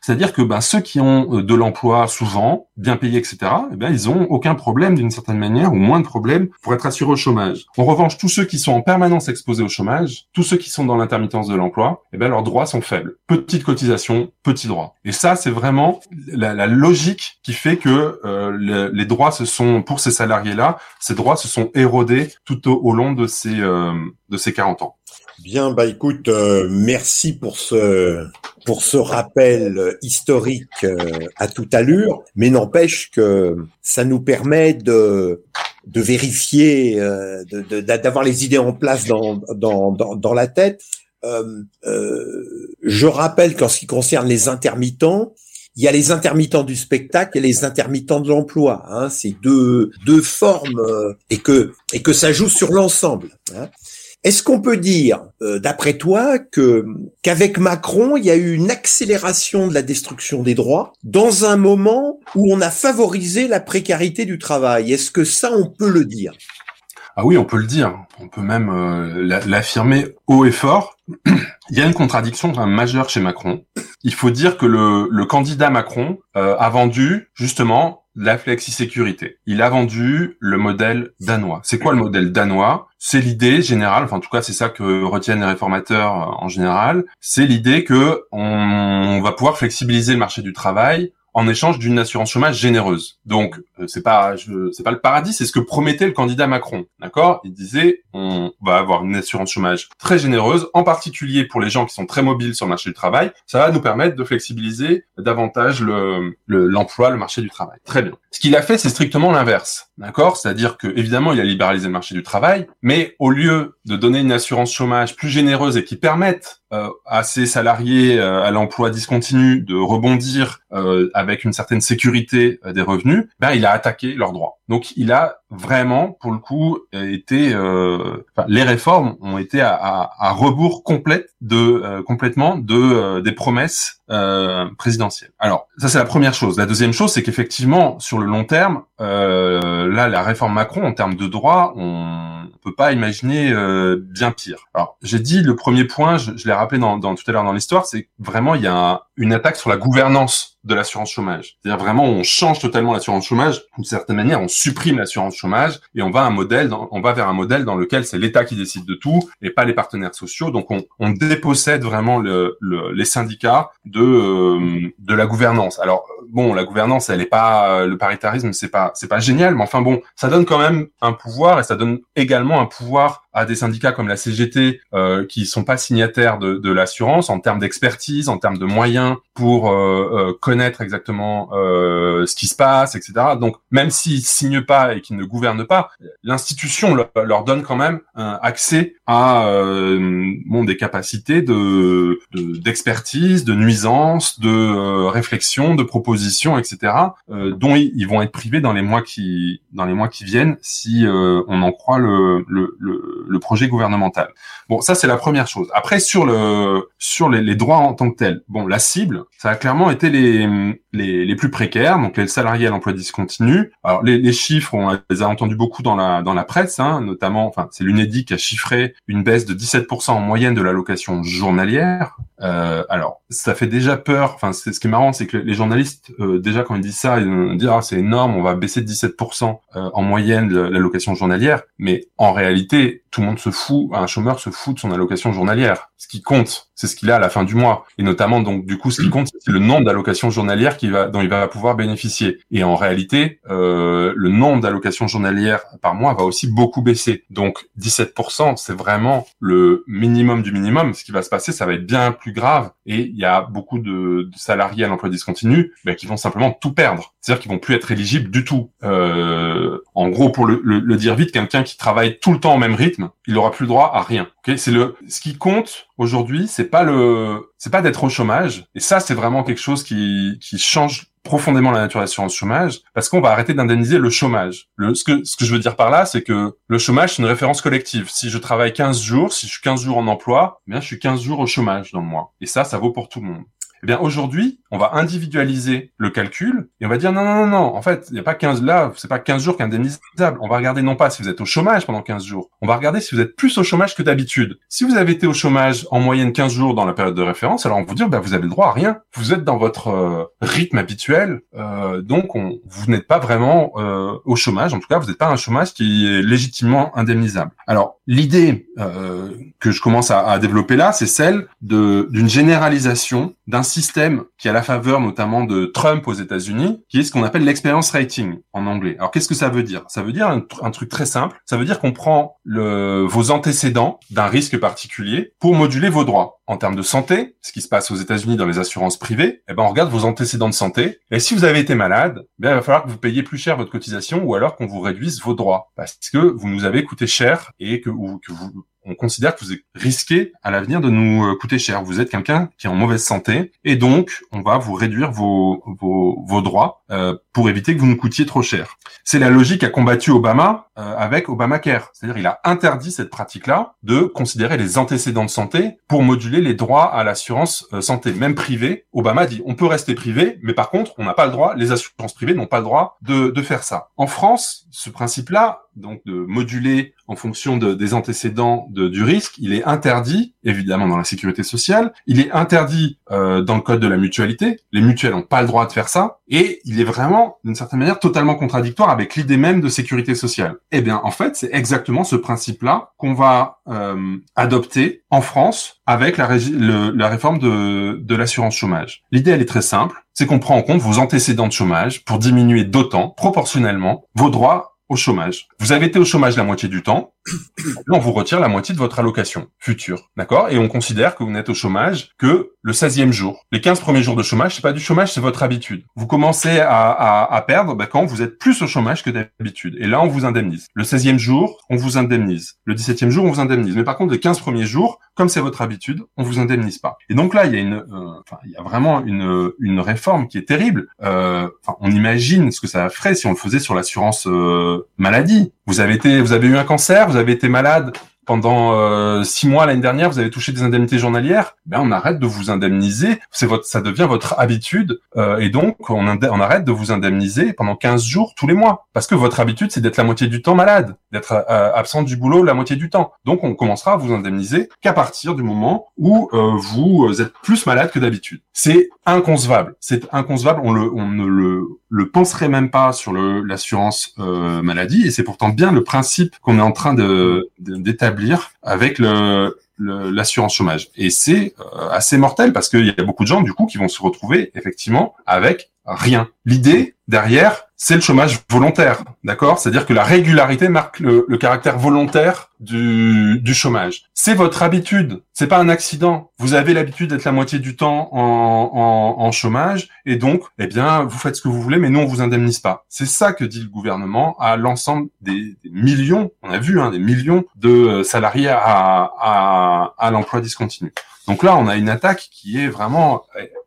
C'est-à-dire que ben, ceux qui ont de l'emploi souvent, bien payés, etc., eh ben, ils ont aucun problème d'une certaine manière, ou moins de problèmes, pour être assurés au chômage. En revanche, tous ceux qui sont en permanence exposés au chômage, tous ceux qui sont dans l'intermittence de l'emploi, eh ben, leurs droits sont faibles. Petite cotisation, petit droit. Et ça, c'est vraiment la, logique qui fait que euh, le, les droits se sont, pour ces salariés-là, ces droits se sont érodés tout au, au long de ces, euh, de ces 40 ans. Bien, bah écoute, euh, merci pour ce pour ce rappel historique euh, à toute allure, mais n'empêche que ça nous permet de de vérifier, euh, d'avoir les idées en place dans dans dans, dans la tête. Euh, euh, je rappelle qu'en ce qui concerne les intermittents, il y a les intermittents du spectacle et les intermittents de l'emploi. Hein, c'est deux deux formes et que et que ça joue sur l'ensemble. Hein. Est-ce qu'on peut dire, euh, d'après toi, que qu'avec Macron, il y a eu une accélération de la destruction des droits dans un moment où on a favorisé la précarité du travail? Est-ce que ça, on peut le dire? Ah oui, on peut le dire. On peut même euh, l'affirmer haut et fort. <clears throat> Il y a une contradiction majeure chez Macron. Il faut dire que le, candidat Macron euh, a vendu justement la flexi-sécurité. Il a vendu le modèle danois. C'est quoi le modèle danois? C'est l'idée générale, enfin en tout cas c'est ça que retiennent les réformateurs euh, en général, c'est l'idée que on va pouvoir flexibiliser le marché du travail en échange d'une assurance chômage généreuse. Donc euh, c'est pas c'est pas le paradis, c'est ce que promettait le candidat Macron. D'accord? Il disait on va avoir une assurance chômage très généreuse, en particulier pour les gens qui sont très mobiles sur le marché du travail. Ça va nous permettre de flexibiliser davantage le l'emploi, le, marché du travail. Très bien. Ce qu'il a fait, c'est strictement l'inverse. D'accord? C'est-à-dire que évidemment, il a libéralisé le marché du travail, mais au lieu de donner une assurance chômage plus généreuse et qui permette euh, à ces salariés euh, à l'emploi discontinu de rebondir euh, avec une certaine sécurité des revenus, ben il a attaqué leurs droits. Donc il a vraiment, pour le coup, été, les réformes ont été à, à, rebours complète de complètement de des promesses présidentielles. Alors ça c'est la première chose. La deuxième chose, c'est qu'effectivement sur le long terme, là la réforme Macron en termes de droits, on peut pas imaginer euh, bien pire. Alors, j'ai dit le premier point, je, l'ai rappelé dans, dans, tout à l'heure dans l'histoire, c'est vraiment il y a une attaque sur la gouvernance de l'assurance chômage. C'est-à-dire vraiment on change totalement l'assurance chômage, d'une certaine manière on supprime l'assurance chômage et on va un modèle, on va vers un modèle dans lequel c'est l'État qui décide de tout et pas les partenaires sociaux. Donc on, on dépossède vraiment le, le, les syndicats de euh, de la gouvernance. Alors bon, la gouvernance, elle est pas le paritarisme, c'est pas c'est pas génial, mais enfin bon, ça donne quand même un pouvoir et ça donne également un pouvoir à des syndicats comme la CGT euh, qui sont pas signataires de, de l'assurance en termes d'expertise, en termes de moyens pour euh, euh, connaître exactement euh, ce qui se passe, etc. Donc même s'ils signent pas et qu'ils ne gouvernent pas, l'institution leur, donne quand même un accès à bon des capacités de d'expertise, de, nuisance, de réflexion, de proposition, etc. dont ils, vont être privés dans les mois qui dans les mois qui viennent si on en croit le, le, le le projet gouvernemental. Bon, ça c'est la première chose. Après sur le sur les, droits en tant que tels, bon, la cible, ça a clairement été les les, les plus précaires, donc les salariés à l'emploi discontinu. Alors les, les chiffres, on les a entendus beaucoup dans la dans la presse, hein, notamment, enfin c'est l'UNEDIC qui a chiffré une baisse de 17% en moyenne de l'allocation journalière. Euh, alors ça fait déjà peur. Enfin, c'est ce qui est marrant, c'est que les journalistes euh, déjà quand ils disent ça, ils disent ah c'est énorme, on va baisser de 17% euh, en moyenne l'allocation journalière. Mais en réalité, tout le monde se fout, un chômeur se fout de son allocation journalière. Ce qui compte, c'est ce qu'il a à la fin du mois. Et notamment, donc, du coup, ce qui <clears throat> compte, c'est le nombre d'allocations journalières qu'il va, dont il va pouvoir bénéficier. Et en réalité, euh, le nombre d'allocations journalières par mois va aussi beaucoup baisser. Donc, 17%, c'est vraiment le minimum du minimum. Ce qui va se passer, ça va être bien plus grave. Et il y a beaucoup de, salariés à l'emploi discontinu ben, qui vont simplement tout perdre. C'est-à-dire qu'ils vont plus être éligibles du tout. Euh, en gros, pour le, le, le dire vite, quelqu'un qui travaille tout le temps au même rythme, il aura plus le droit à rien. Okay c'est le ce qui compte aujourd'hui, c'est pas le c'est pas d'être au chômage. Et ça, c'est vraiment quelque chose qui qui change profondément la nature de l'assurance chômage parce qu'on va arrêter d'indemniser le chômage. Le, ce que ce que je veux dire par là, c'est que le chômage c'est une référence collective. Si je travaille 15 jours, si je suis 15 jours en emploi, eh bien je suis 15 jours au chômage dans le mois. Et ça, ça vaut pour tout le monde. Eh bien, aujourd'hui, on va individualiser le calcul et on va dire non, non, non, non. En fait, il n'y a pas 15 là, c'est pas 15 jours qu'indemnisable. On va regarder non pas si vous êtes au chômage pendant 15 jours. On va regarder si vous êtes plus au chômage que d'habitude. Si vous avez été au chômage en moyenne 15 jours dans la période de référence, alors on vous dire, bah, vous avez le droit à rien. Vous êtes dans votre euh, rythme habituel. Euh, donc, on, vous n'êtes pas vraiment euh, au chômage. En tout cas, vous n'êtes pas un chômage qui est légitimement indemnisable. Alors, l'idée euh, que je commence à, à développer là, c'est celle d'une généralisation d'un système qui a la faveur notamment de Trump aux États-Unis, qui est ce qu'on appelle l'experience rating en anglais. Alors qu'est-ce que ça veut dire? Ça veut dire un, truc très simple. Ça veut dire qu'on prend vos antécédents d'un risque particulier pour moduler vos droits. En termes de santé, ce qui se passe aux États-Unis dans les assurances privées, eh ben on regarde vos antécédents de santé. Et si vous avez été malade, ben il va falloir que vous payiez plus cher votre cotisation ou alors qu'on vous réduise vos droits parce que vous nous avez coûté cher et que, que vous on considère que vous risquez à l'avenir de nous euh, coûter cher. Vous êtes quelqu'un qui est en mauvaise santé et donc on va vous réduire vos, vos, vos droits euh, pour éviter que vous nous coûtiez trop cher. C'est la logique qu'a combattu Obama euh, avec Obamacare. C'est-à-dire il a interdit cette pratique-là de considérer les antécédents de santé pour moduler les droits à l'assurance euh, santé, même privée. Obama dit on peut rester privé, mais par contre on n'a pas le droit, les assurances privées n'ont pas le droit de, de faire ça. En France, ce principe-là, donc de moduler en fonction de, des antécédents de, du risque, il est interdit, évidemment dans la sécurité sociale, il est interdit euh, dans le code de la mutualité, les mutuelles n'ont pas le droit de faire ça, et il est vraiment, d'une certaine manière, totalement contradictoire avec l'idée même de sécurité sociale. Eh bien, en fait, c'est exactement ce principe-là qu'on va euh, adopter en France avec la, le, la réforme de, de l'assurance chômage. L'idée, elle est très simple, c'est qu'on prend en compte vos antécédents de chômage pour diminuer d'autant, proportionnellement, vos droits au chômage. Vous avez été au chômage la moitié du temps, on vous retire la moitié de votre allocation future, d'accord? Et on considère que vous n'êtes au chômage que le 16e jour. Les 15 premiers jours de chômage, c'est pas du chômage, c'est votre habitude. Vous commencez à, à, à perdre bah, quand vous êtes plus au chômage que d'habitude. Et là, on vous indemnise. Le 16e jour, on vous indemnise. Le 17e jour, on vous indemnise. Mais par contre, les 15 premiers jours, comme c'est votre habitude, on vous indemnise pas. Et donc là, il y a une, euh, il y a vraiment une, une réforme qui est terrible. Euh, on imagine ce que ça ferait si on le faisait sur l'assurance euh, maladie. Vous avez été, vous avez eu un cancer, vous avez été malade, pendant euh, six mois l'année dernière, vous avez touché des indemnités journalières, ben on arrête de vous indemniser. C'est votre, ça devient votre habitude, euh, et donc on, on, arrête de vous indemniser pendant 15 jours tous les mois, parce que votre habitude c'est d'être la moitié du temps malade, d'être euh, absent du boulot la moitié du temps. Donc on commencera à vous indemniser qu'à partir du moment où euh, vous êtes plus malade que d'habitude. C'est inconcevable. C'est inconcevable. On le, on ne le, le penserait même pas sur l'assurance euh, maladie, et c'est pourtant bien le principe qu'on est en train de avec l'assurance chômage. Et c'est euh, assez mortel parce qu'il y a beaucoup de gens du coup qui vont se retrouver effectivement avec rien. L'idée derrière, c'est le chômage volontaire, d'accord? C'est-à-dire que la régularité marque le, le caractère volontaire du, du chômage. C'est votre habitude, c'est pas un accident. Vous avez l'habitude d'être la moitié du temps en, en, en, chômage, et donc, eh bien, vous faites ce que vous voulez, mais nous on vous indemnise pas. C'est ça que dit le gouvernement à l'ensemble des, millions, on a vu, hein, des millions de salariés à, à, à l'emploi discontinu. Donc là, on a une attaque qui est vraiment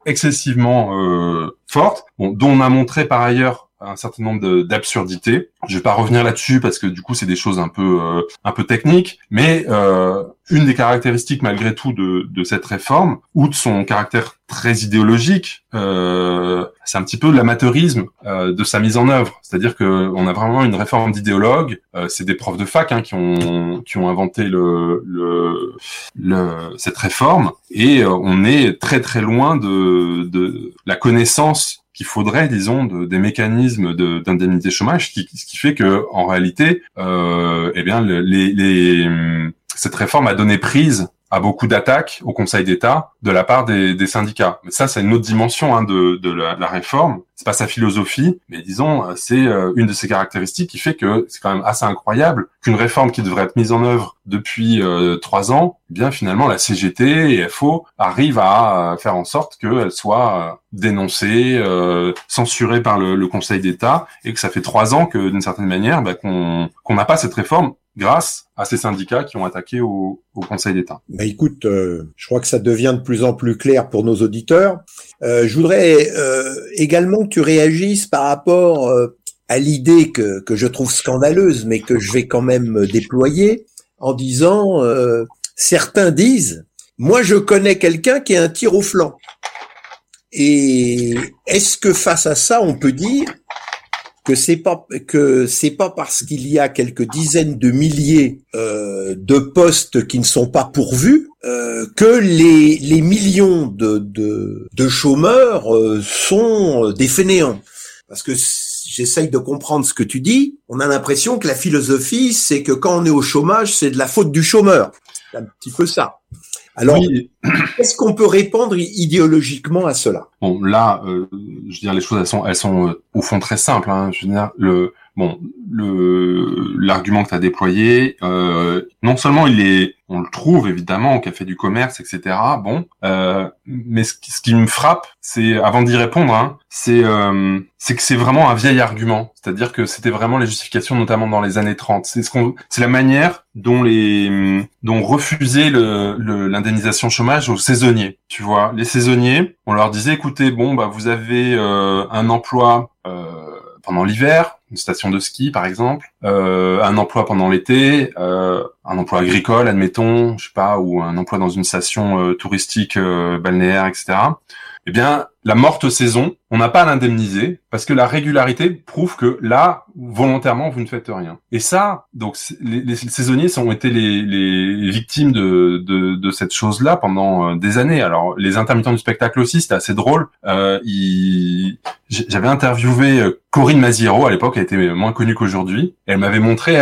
excessivement euh, forte, bon, dont on a montré par ailleurs un certain nombre d'absurdités. Je vais pas revenir là-dessus parce que du coup c'est des choses un peu euh, un peu techniques, mais euh, une des caractéristiques malgré tout de, de cette réforme, outre son caractère très idéologique, euh, c'est un petit peu l'amateurisme euh, de sa mise en œuvre. C'est-à-dire que on a vraiment une réforme d'idéologue. Euh, c'est des profs de fac hein, qui ont qui ont inventé le, le, le cette réforme et euh, on est très très loin de de la connaissance qu'il faudrait, disons, de, des mécanismes d'indemnité chômage, qui, ce qui fait que, en réalité, euh, eh bien, les, les, cette réforme a donné prise à beaucoup d'attaques au Conseil d'État de la part des, syndicats. Mais ça, c'est une autre dimension hein, de, la, réforme. C'est pas sa philosophie, mais disons, c'est euh, une de ses caractéristiques qui fait que c'est quand même assez incroyable qu'une réforme qui devrait être mise en œuvre depuis euh, trois ans, eh bien finalement la CGT et FO arrivent à faire en sorte qu'elle soit euh, dénoncée, euh, censurée par le, Conseil d'État, et que ça fait trois ans que d'une certaine manière, bah, qu'on n'a pas cette réforme grâce à ces syndicats qui ont attaqué au, au Conseil d'État. Bah écoute, euh, je crois que ça devient de plus en plus clair pour nos auditeurs. Euh, je voudrais euh, également que tu réagisses par rapport euh, à l'idée que, que je trouve scandaleuse, mais que je vais quand même déployer, en disant, euh, certains disent, moi je connais quelqu'un qui a un tir au flanc. Et est-ce que face à ça, on peut dire que c'est pas que c'est pas parce qu'il y a quelques dizaines de milliers euh, de postes qui ne sont pas pourvus euh, que les, les millions de, de, de chômeurs euh, sont des fainéants. Parce que j'essaye de comprendre ce que tu dis. On a l'impression que la philosophie, c'est que quand on est au chômage, c'est de la faute du chômeur. C'est un petit peu ça. Alors, oui. est-ce qu'on peut répondre idéologiquement à cela? Bon, là, euh, je veux dire, les choses, elles sont, elles sont euh, au fond très simples. Hein. Je veux dire, le, bon, le, l'argument que tu as déployé, euh, non seulement il est, on le trouve évidemment au café du commerce, etc. Bon, euh, mais ce qui, ce qui me frappe, c'est avant d'y répondre, hein, c'est euh, que c'est vraiment un vieil argument. C'est-à-dire que c'était vraiment les justifications, notamment dans les années 30. C'est ce qu'on, c'est la manière dont les dont refusait le, l'indemnisation chômage aux saisonniers. Tu vois, les saisonniers, on leur disait, écoutez, bon, bah vous avez euh, un emploi. Euh, pendant l'hiver, une station de ski par exemple, euh, un emploi pendant l'été, euh, un emploi agricole, admettons, je sais pas, ou un emploi dans une station euh, touristique balnéaire, etc eh bien, la morte saison, on n'a pas à l'indemniser parce que la régularité prouve que là, volontairement, vous ne faites rien. Et ça, donc, les, saisonniers ont été les, victimes de, cette chose-là pendant euh, des années. Alors, les intermittents du spectacle aussi, c'était assez drôle. Euh, J'avais interviewé euh, Corinne Maziero à l'époque, elle était moins connue qu'aujourd'hui. Elle m'avait montré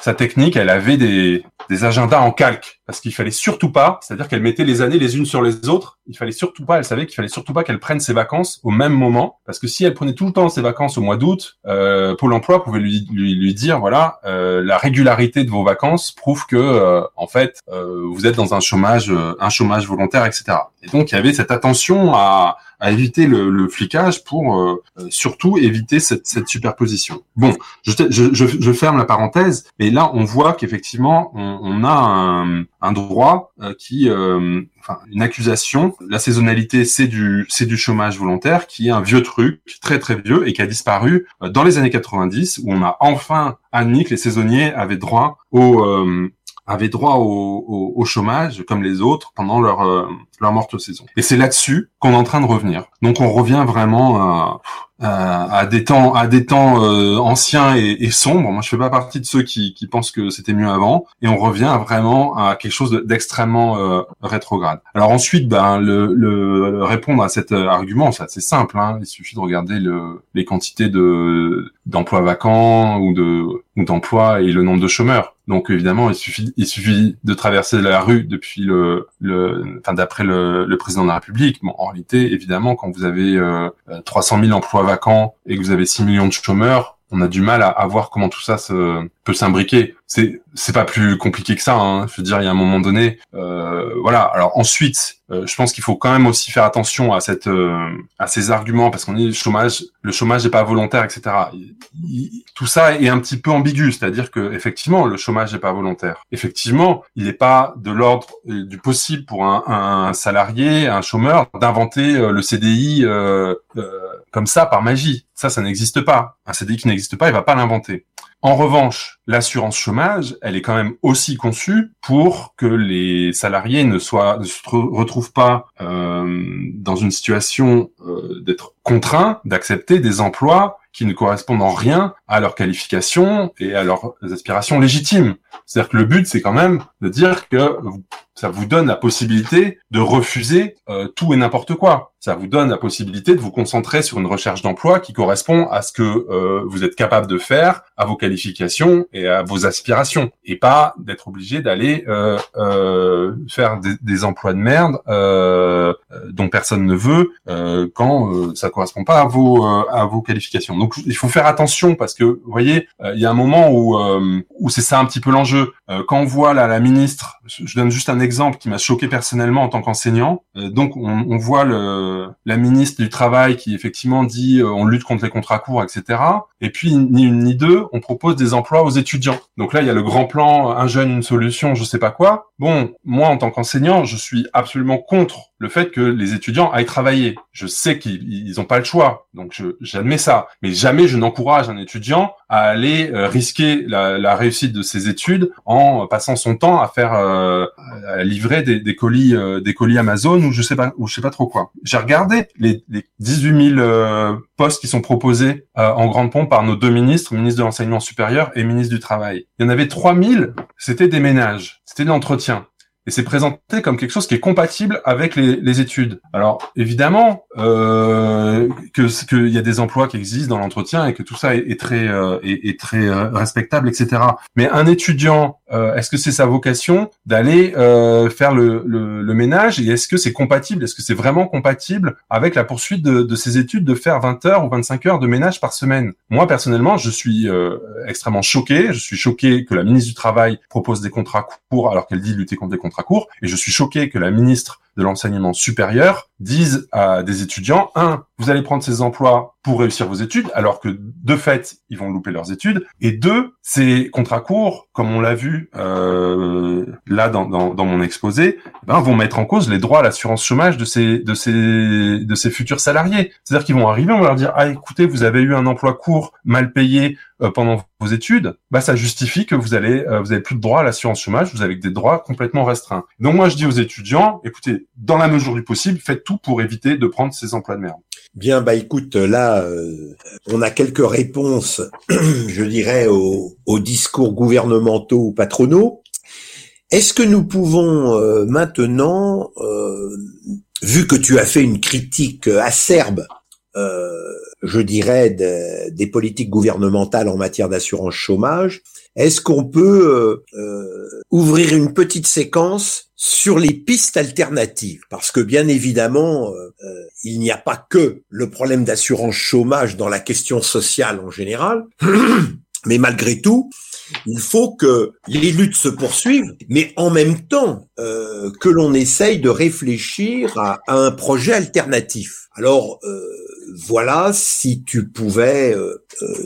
sa technique, elle avait des, des agendas en calque parce qu'il fallait surtout pas, c'est-à-dire qu'elle mettait les années les unes sur les autres. Il fallait surtout pas, elle savait qu'il fallait surtout pas qu'elle prenne ses vacances au même moment parce que si elle prenait tout le temps ses vacances au mois d'août, euh, Pôle Emploi pouvait lui, lui, lui dire voilà euh, la régularité de vos vacances prouve que euh, en fait euh, vous êtes dans un chômage euh, un chômage volontaire etc. Et donc il y avait cette attention à à éviter le, le flicage pour euh, surtout éviter cette, cette, superposition. Bon, je, je, je, ferme la parenthèse, et là on voit qu'effectivement on, on, a un, un droit euh, qui, euh, enfin une accusation. La saisonnalité c'est du c'est du chômage volontaire qui est un vieux truc très très vieux et qui a disparu dans les années 90 où on a enfin admis que les saisonniers avaient droit au avaient droit au, au, chômage comme les autres pendant leur euh, leur morte saison. Et c'est là-dessus qu'on est en train de revenir. Donc on revient vraiment à, à, des temps à des temps euh, anciens et, et, sombres. Moi, je fais pas partie de ceux qui, qui pensent que c'était mieux avant. Et on revient vraiment à quelque chose d'extrêmement euh, rétrograde. Alors ensuite, ben le, le, répondre à cet argument, c'est assez simple. Hein. Il suffit de regarder le, les quantités de d'emplois vacants ou de ou d'emplois et le nombre de chômeurs. Donc évidemment, il suffit, il suffit de traverser la rue depuis le, le enfin d'après le, le, président de la République. Bon, en réalité, évidemment, quand vous avez euh, 300 000 emplois et que vous avez 6 millions de chômeurs, on a du mal à, à voir comment tout ça se, peut s'imbriquer. C'est c'est pas plus compliqué que ça. Hein. Je veux dire, il y a un moment donné, euh, voilà. Alors ensuite, euh, je pense qu'il faut quand même aussi faire attention à cette euh, à ces arguments parce qu'on est le chômage, le chômage n'est pas volontaire, etc. tout ça est un petit peu ambigu, c'est-à-dire que effectivement, le chômage n'est pas volontaire. Effectivement, il n'est pas de l'ordre euh, du possible pour un, un salarié, un chômeur, d'inventer le CDI comme ça par magie. Ça, ça n'existe pas. Un CDI qui n'existe pas, il va pas l'inventer. En revanche, l'assurance chômage, elle est quand même aussi conçue pour que les salariés ne soient ne se retrouvent pas euh, dans une situation euh, d'être contraints d'accepter des emplois qui ne correspondent en rien à leurs qualifications et à leurs aspirations légitimes. C'est-à-dire que le but, c'est quand même de dire que ça vous donne la possibilité de refuser euh, tout et n'importe quoi. Ça vous donne la possibilité de vous concentrer sur une recherche d'emploi qui correspond à ce que euh, vous êtes capable de faire, à vos qualifications et à vos aspirations, et pas d'être obligé d'aller euh, euh faire des, des, emplois de merde euh, dont personne ne veut quand ça correspond pas à vos à vos qualifications. Donc il faut faire attention parce que vous voyez, il y a un moment où où c'est ça un petit peu l'enjeu. quand on voit là la ministre, je donne juste un exemple qui m'a choqué personnellement en tant qu'enseignant. Euh, donc on, voit la ministre du travail qui effectivement dit euh, on lutte contre les contrats courts, etc. Et puis ni une ni deux, on propose des emplois aux étudiants. Donc là il y a le grand plan un jeune une solution, je sais pas quoi. Bon, moi en tant qu'enseignant, je suis absolument contre le fait que les étudiants aillent travailler. Je sais qu'ils n'ont pas le choix, donc j'admets ça. Mais jamais je n'encourage un étudiant à aller euh, risquer la, réussite de ses études en passant son temps à faire euh, à livrer des, colis euh, des colis Amazon ou je sais pas ou je sais pas trop quoi. J'ai regardé les, les 18 000 euh, postes qui sont proposés en grande pompe par nos deux ministres, ministre de l'enseignement supérieur et ministre du travail. Il y en avait 3 000, c'était des ménages, c'était de l'entretien et c'est présenté comme quelque chose qui est compatible avec les, études. Alors évidemment euh, que qu'il y a des emplois qui existent dans l'entretien et que tout ça est, très euh, est, est, très euh, respectable, etc. Mais un étudiant euh, est-ce que c'est sa vocation d'aller euh, faire le, le, ménage et est-ce que c'est compatible, est-ce que c'est vraiment compatible avec la poursuite de, ses études de faire 20 heures ou 25 heures de ménage par semaine? Moi personnellement, je suis euh, extrêmement choqué. Je suis choqué que la ministre du Travail propose des contrats courts alors qu'elle dit lutter contre les contrats courts et je suis choqué que la ministre de l'enseignement supérieur disent à des étudiants, un, vous allez prendre ces emplois pour réussir vos études, alors que de fait, ils vont louper leurs études. Et deux, ces contrats courts, comme on l'a vu euh, là dans, dans, dans, mon exposé, ben, vont mettre en cause les droits à l'assurance chômage de ces, de ces, de ces futurs salariés. C'est-à-dire qu'ils vont arriver, on va leur dire, ah écoutez, vous avez eu un emploi court, mal payé pendant vos études, bah ça justifie que vous allez, euh, vous avez plus de droits à l'assurance chômage, vous avez des droits complètement restreints. Donc moi je dis aux étudiants, écoutez, dans la mesure du possible, faites tout pour éviter de prendre ces emplois de merde. Bien, bah écoute, là, euh, on a quelques réponses, <clears throat> je dirais, aux, discours gouvernementaux ou patronaux. Est-ce que nous pouvons euh, maintenant, euh, vu que tu as fait une critique acerbe, je dirais, des politiques gouvernementales en matière d'assurance chômage, est-ce qu'on peut ouvrir une petite séquence sur les pistes alternatives, parce que bien évidemment, euh, euh, il n'y a pas que le problème d'assurance chômage dans la question sociale en général, <clears throat> mais malgré tout, il faut que les luttes se poursuivent, mais en même temps euh, que l'on essaye de réfléchir à, un projet alternatif. Alors voilà, si tu pouvais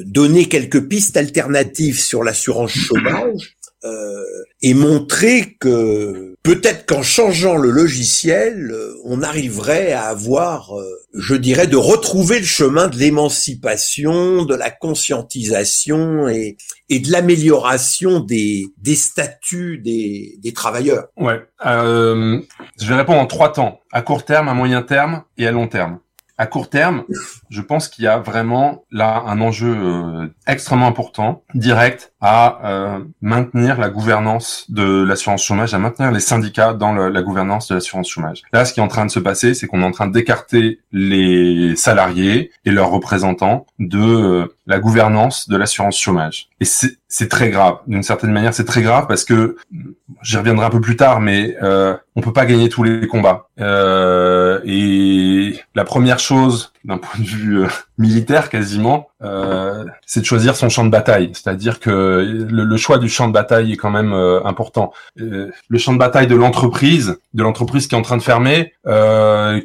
donner quelques pistes alternatives sur l'assurance chômage, euh, et montrer que peut-être qu'en changeant le logiciel, euh, on arriverait à avoir, euh, je dirais, de retrouver le chemin de l'émancipation, de la conscientisation et, de l'amélioration des, statuts des, des travailleurs. Ouais, euh, je vais répondre en trois temps à court terme, à moyen terme et à long terme. À court terme, je pense qu'il y a vraiment là un enjeu euh, extrêmement important, direct, à euh, maintenir la gouvernance de l'assurance chômage, à maintenir les syndicats dans la gouvernance de l'assurance chômage. Là, ce qui est en train de se passer, c'est qu'on est en train d'écarter les salariés et leurs représentants de euh, la gouvernance de l'assurance chômage. Et c'est très grave. D'une certaine manière, c'est très grave parce que j'y reviendrai un peu plus tard, mais euh, on peut pas gagner tous les combats. Euh, et la première chose d'un point de vue euh, militaire quasiment, euh, c'est de choisir son champ de bataille. C'est-à-dire que le, choix du champ de bataille est quand même euh, important. Euh, le champ de bataille de l'entreprise, de l'entreprise qui est en train de fermer,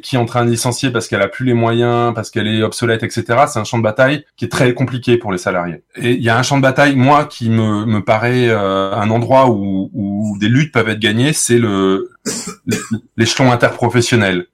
qui est en train de licencier parce qu'elle a plus les moyens, parce qu'elle est obsolète, etc. C'est un champ de bataille qui est très compliqué pour les salariés. Et il y a un champ de bataille, moi, qui me, me paraît un endroit où, où des luttes peuvent être gagnées, c'est le l'échelon interprofessionnel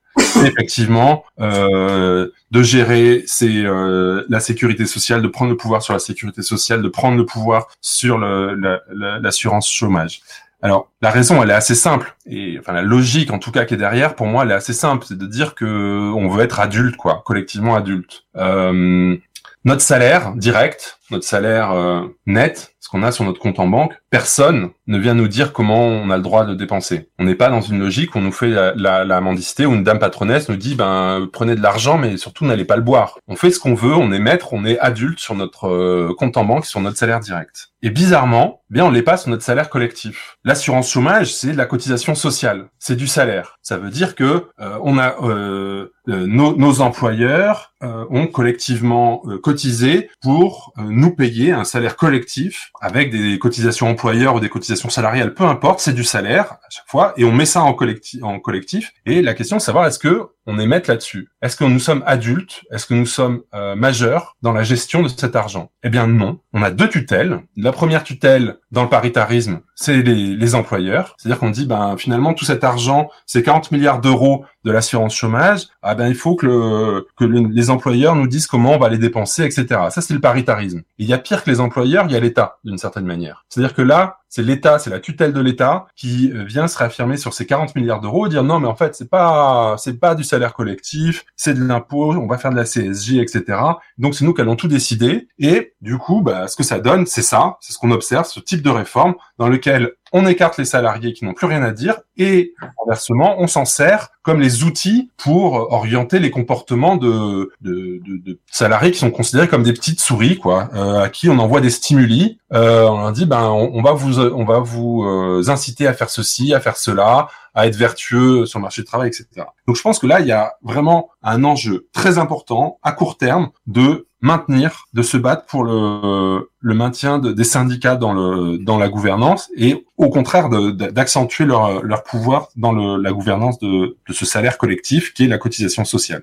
effectivement euh, de gérer c'est euh, la sécurité sociale, de prendre le pouvoir sur la sécurité sociale, de prendre le pouvoir sur l'assurance chômage. Alors la raison, elle est assez simple et enfin la logique en tout cas qui est derrière, pour moi, elle est assez simple, c'est de dire que on veut être adulte, quoi, collectivement adulte. Euh, notre salaire direct, notre salaire euh, net, ce qu'on a sur notre compte en banque, personne ne vient nous dire comment on a le droit de dépenser. On n'est pas dans une logique où on nous fait la, la, mendicité, où une dame patronesse nous dit ben prenez de l'argent mais surtout n'allez pas le boire. On fait ce qu'on veut, on est maître, on est adulte sur notre euh, compte en banque, sur notre salaire direct. Et bizarrement, bien on les passe sur notre salaire collectif. L'assurance chômage, c'est la cotisation sociale, c'est du salaire. Ça veut dire que euh, on a euh, nos, nos, employeurs ont collectivement cotisé pour nous payer un salaire collectif avec des cotisations employeurs ou des cotisations salariales, peu importe, c'est du salaire à chaque fois, et on met ça en collectif. Et la question, de savoir est-ce que on est maître là-dessus Est-ce que nous sommes adultes? Est-ce que nous sommes euh, majeurs dans la gestion de cet argent? Eh bien non. On a deux tutelles. La première tutelle dans le paritarisme, c'est les, employeurs. C'est-à-dire qu'on dit, ben finalement, tout cet argent, ces 40 milliards d'euros de l'assurance chômage, ah ben il faut que les employeurs nous disent comment on va les dépenser, etc. Ça, c'est le paritarisme. il y a pire que les employeurs, il y a l'État, d'une certaine manière. C'est-à-dire que là, c'est l'État, c'est la tutelle de l'État qui euh, vient se réaffirmer sur ces 40 milliards d'euros dire non, mais en fait, c'est pas, c'est pas du salaire collectif, c'est de l'impôt, on va faire de la CSG, etc. Donc c'est nous qui allons tout décider. Et du coup, bah, ce que ça donne, c'est ça, c'est ce qu'on observe, ce type de réforme dans lequel on écarte les salariés qui n'ont plus rien à dire et inversement, on s'en sert comme les outils pour orienter les comportements de, de, de, de salariés qui sont considérés comme des petites souris, quoi, euh, à qui on envoie des stimuli. Euh, on leur dit, ben, on, on va vous, on va vous euh, inciter à faire ceci, à faire cela, à être vertueux sur le marché du travail, etc. Donc, je pense que là, il y a vraiment un enjeu très important à court terme de maintenir, de se battre pour le, le maintien de, des syndicats dans, le, dans la gouvernance et au contraire d'accentuer leur, leur pouvoir dans le, la gouvernance de, de ce salaire collectif qui est la cotisation sociale.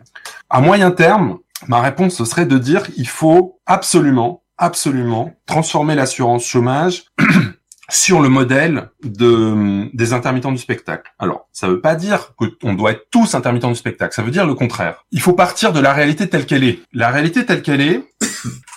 À moyen terme, ma réponse serait de dire il faut absolument, absolument transformer l'assurance chômage sur le modèle de, des intermittents du spectacle. Alors, ça veut pas dire qu'on doit être tous intermittents du spectacle, ça veut dire le contraire. Il faut partir de la réalité telle qu'elle est. La réalité telle qu'elle est,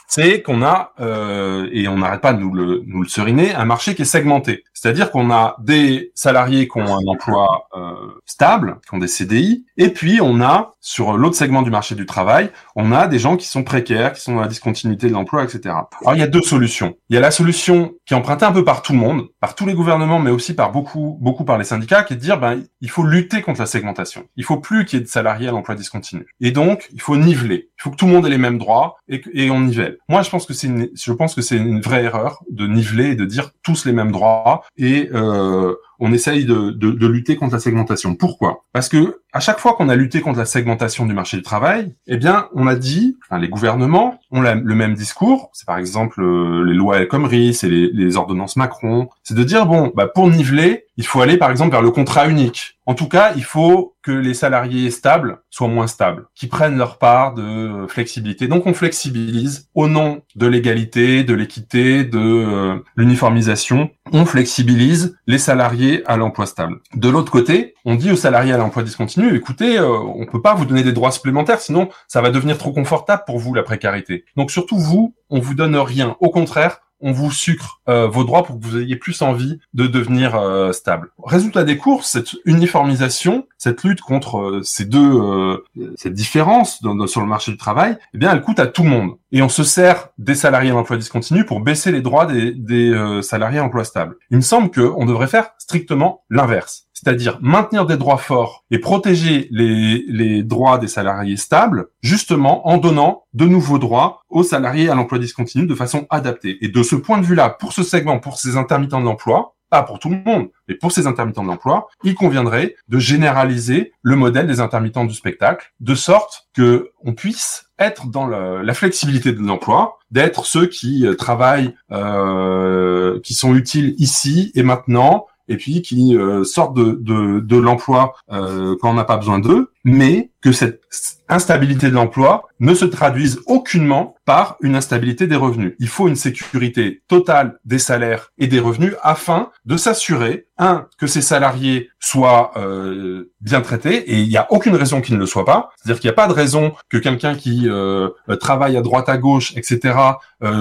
c'est qu'on a, euh, et on n'arrête pas de nous le, nous le seriner, un marché qui est segmenté. C'est-à-dire qu'on a des salariés qui ont un emploi euh, stable, qui ont des CDI, et puis on a, sur l'autre segment du marché du travail, on a des gens qui sont précaires, qui sont dans la discontinuité de l'emploi, etc. Alors il y a deux solutions. Il y a la solution qui est empruntée un peu par tout le monde, par tous les gouvernements, mais aussi par beaucoup, beaucoup par les syndicats, qui est de dire, ben, il faut lutter contre la segmentation. Il faut plus qu'il y ait de salariés à l'emploi discontinu. Et donc, il faut niveler. Il faut que tout le monde ait les mêmes droits et, on nivelle. Moi, je pense que c'est je pense que c'est une vraie erreur de niveler et de dire tous les mêmes droits et euh, on essaye de, de, de, lutter contre la segmentation. Pourquoi? Parce que à chaque fois qu'on a lutté contre la segmentation du marché du travail, eh bien, on a dit, enfin, les gouvernements ont le même discours. C'est par exemple euh, les lois El Khomri, c'est les, les, ordonnances Macron. C'est de dire bon, bah, pour niveler, il faut aller par exemple vers le contrat unique. En tout cas, il faut que les salariés stables soient moins stables, qui prennent leur part de flexibilité. Donc, on flexibilise au nom de l'égalité, de l'équité, de euh, l'uniformisation. On flexibilise les salariés à l'emploi stable. De l'autre côté, on dit aux salariés à l'emploi discontinu, écoutez, euh, on peut pas vous donner des droits supplémentaires, sinon ça va devenir trop confortable pour vous la précarité. Donc surtout vous, on vous donne rien. Au contraire, on vous sucre euh, vos droits pour que vous ayez plus envie de devenir euh, stable. Résultat des courses, cette uniformisation, cette lutte contre euh, ces deux, cette différence sur le marché du travail, eh bien, elle coûte à tout le monde. Et on se sert des salariés à l'emploi discontinu pour baisser les droits des, des salariés à emploi stable. Il me semble qu'on devrait faire strictement l'inverse c'est-à-dire maintenir des droits forts et protéger les, droits des salariés stables, justement en donnant de nouveaux droits aux salariés à l'emploi discontinu de façon adaptée. Et de ce point de vue-là, pour ce segment, pour ces intermittents de l'emploi, pas pour tout le monde, mais pour ces intermittents de l'emploi, il conviendrait de généraliser le modèle des intermittents du spectacle, de sorte que on puisse être dans la flexibilité de l'emploi, d'être ceux qui euh, travaillent, euh, qui sont utiles ici et maintenant, et puis qui euh, sortent de, de, l'emploi euh, quand on n'a pas besoin d'eux, mais que cette instabilité de l'emploi ne se traduise aucunement par une instabilité des revenus. Il faut une sécurité totale des salaires et des revenus afin de s'assurer, un, que ces salariés soient euh, bien traités, et il n'y a aucune raison qu'ils ne le soient pas. C'est-à-dire qu'il n'y a pas de raison que quelqu'un qui euh, travaille à droite à gauche, etc.,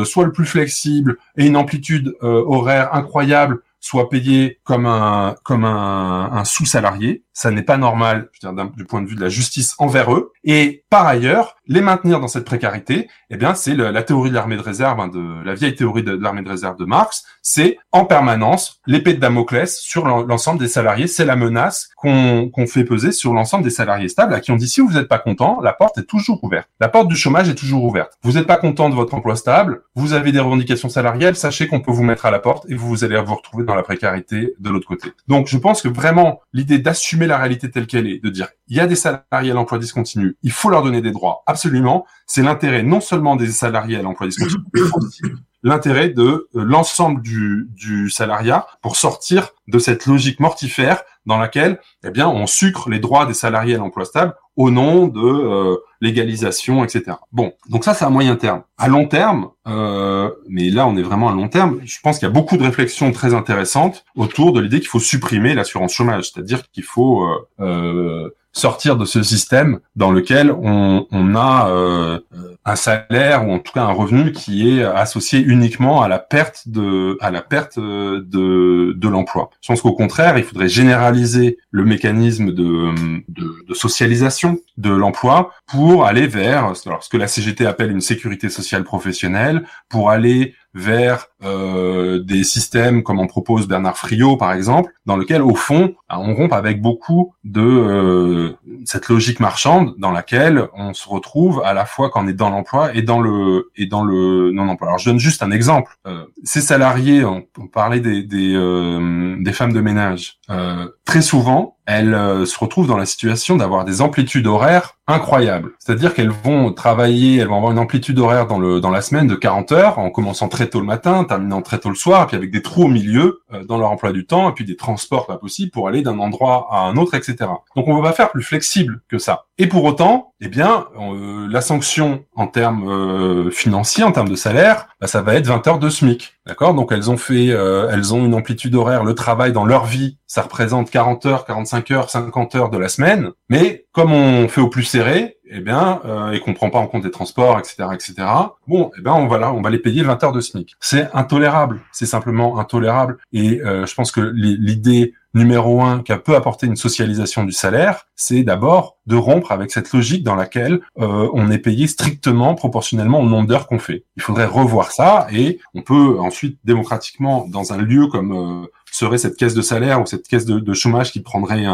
soit le plus flexible et une amplitude horaire incroyable soit payé comme un comme un, sous-salarié. Ça n'est pas normal, je veux dire, du point de vue de la justice envers eux. Et par ailleurs, les maintenir dans cette précarité, eh bien, c'est la théorie de l'armée de réserve, hein, de la vieille théorie de, l'armée de réserve de Marx. C'est en permanence l'épée de Damoclès sur l'ensemble des salariés. C'est la menace qu'on fait peser sur l'ensemble des salariés stables, à qui on dit si vous n'êtes pas content, la porte est toujours ouverte. La porte du chômage est toujours ouverte. Vous n'êtes pas content de votre emploi stable, vous avez des revendications salariales, sachez qu'on peut vous mettre à la porte et vous allez vous retrouver dans la précarité de l'autre côté. Donc je pense que vraiment l'idée d'assumer la réalité telle qu'elle est, de dire il y a des salariés à l'emploi discontinu, il faut leur donner des droits, absolument, c'est l'intérêt non seulement des salariés à l'emploi discontinu, mais aussi l'intérêt de euh, l'ensemble du, du salariat pour sortir de cette logique mortifère dans laquelle eh bien on sucre les droits des salariés à l'emploi stable au nom de euh, légalisation, etc. Bon, donc ça c'est à moyen terme. À long terme, euh, mais là on est vraiment à long terme, je pense qu'il y a beaucoup de réflexions très intéressantes autour de l'idée qu'il faut supprimer l'assurance chômage, c'est-à-dire qu'il faut sortir de ce système dans lequel on, a euh, un salaire ou en tout cas un revenu qui est associé uniquement à la perte de à la perte de, de l'emploi. Je pense qu'au contraire, il faudrait généraliser le mécanisme de, de, de socialisation de l'emploi pour aller vers alors, ce que la CGT appelle une sécurité sociale professionnelle, pour aller vers euh, des systèmes comme en propose Bernard Friot par exemple, dans lequel au fond on rompt avec beaucoup de euh, cette logique marchande dans laquelle on se retrouve à la fois quand on est dans l'emploi et dans le et dans le non-emploi. Alors je donne juste un exemple. Euh, ces salariés, on, parlait des des, euh, des, femmes de ménage. très souvent, elles se retrouvent dans la situation d'avoir des amplitudes horaires incroyables. C'est-à-dire qu'elles vont travailler, elles vont avoir une amplitude horaire dans le dans la semaine de 40 heures, en commençant très tôt le matin, terminant très tôt le soir, et puis avec des trous au milieu euh, dans leur emploi du temps, et puis des transports pas possibles pour aller d'un endroit à un autre, etc. Donc on va pas faire plus flexible que ça. Et pour autant, eh bien, euh, la sanction en termes euh, financiers, en termes de salaire, bah, ça va être 20 heures de SMIC. D'accord? Donc elles ont fait, elles ont une amplitude horaire, le travail dans leur vie, ça représente 40 heures, 45 heures, 50 heures de la semaine. Mais comme on fait au plus serré, eh bien, euh, et qu'on prend pas en compte les transports, etc., etc. Bon, eh ben, on va là, on va les payer 20 heures de SMIC. C'est intolérable. C'est simplement intolérable. Et euh, je pense que l'idée numéro un qui a peut apporter une socialisation du salaire, c'est d'abord de rompre avec cette logique dans laquelle euh, on est payé strictement proportionnellement au nombre d'heures qu'on fait. Il faudrait revoir ça et on peut ensuite démocratiquement dans un lieu comme euh, serait cette caisse de salaire ou cette caisse de, chômage qui prendrait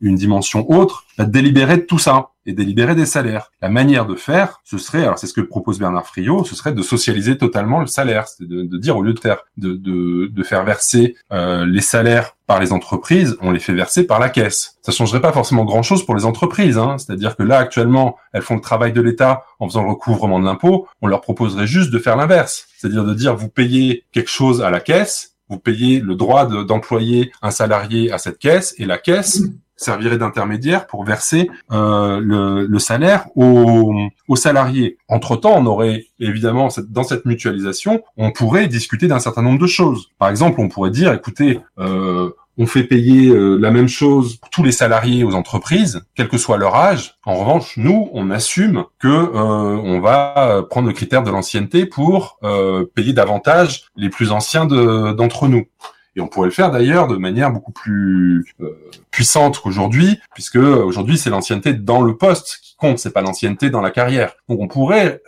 une dimension autre, bah, délibérer de tout ça et délibérer des salaires. La manière de faire, ce serait, alors c'est ce que propose Bernard Friot, ce serait de socialiser totalement le salaire, c'est de, dire au lieu de faire de, de, faire verser euh, les salaires par les entreprises, on les fait verser par la caisse. Ça changerait pas forcément grand-chose pour les entreprises, hein. c'est-à-dire que là actuellement, elles font le travail de l'État en faisant le recouvrement de l'impôt, on leur proposerait juste de faire l'inverse, c'est-à-dire de dire vous payez quelque chose à la caisse, vous payez le droit d'employer un salarié à cette caisse et la caisse servirait d'intermédiaire pour verser euh, le, salaire aux, salariés. Entre-temps, on aurait évidemment dans cette mutualisation, on pourrait discuter d'un certain nombre de choses. Par exemple, on pourrait dire, écoutez, euh, on fait payer euh, la même chose pour tous les salariés aux entreprises, quel que soit leur âge. En revanche, nous, on assume que on va prendre le critère de l'ancienneté pour payer davantage les plus anciens d'entre nous. Et on pourrait le faire d'ailleurs de manière beaucoup plus puissante qu'aujourd'hui, puisque aujourd'hui c'est l'ancienneté dans le poste qui compte, c'est pas l'ancienneté dans la carrière. Donc on pourrait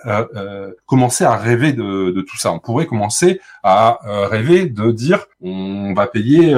commencer à rêver de, de, tout ça. On pourrait commencer à rêver de dire on va payer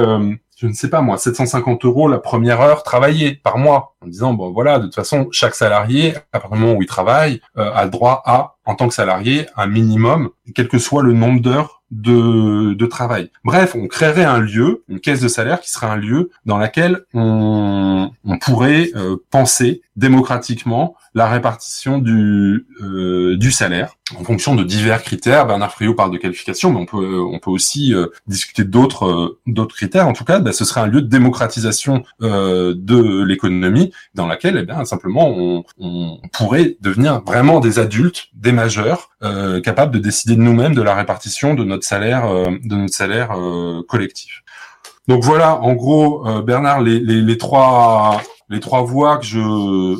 je ne sais pas moi, 750 euros la première heure travaillée par mois, en disant bon voilà, de toute façon chaque salarié, à partir du moment où il travaille, euh, a droit à, en tant que salarié, un minimum, quel que soit le nombre d'heures de, travail. Bref, on créerait un lieu, une caisse de salaire qui serait un lieu dans lequel on, on pourrait euh, penser démocratiquement la répartition du, euh, du salaire en fonction de divers critères. Bernard Friot parle de qualification, mais on peut, on peut aussi euh, discuter d'autres euh, d'autres critères. En tout cas, bah, ce serait un lieu de démocratisation de l'économie dans laquelle, eh bien, simplement, on, on, pourrait devenir vraiment des adultes, des majeurs, capables de décider de nous-mêmes de la répartition de notre salaire, de notre salaire collectif. Donc voilà, en gros, Bernard, les, les, les trois les trois voies que je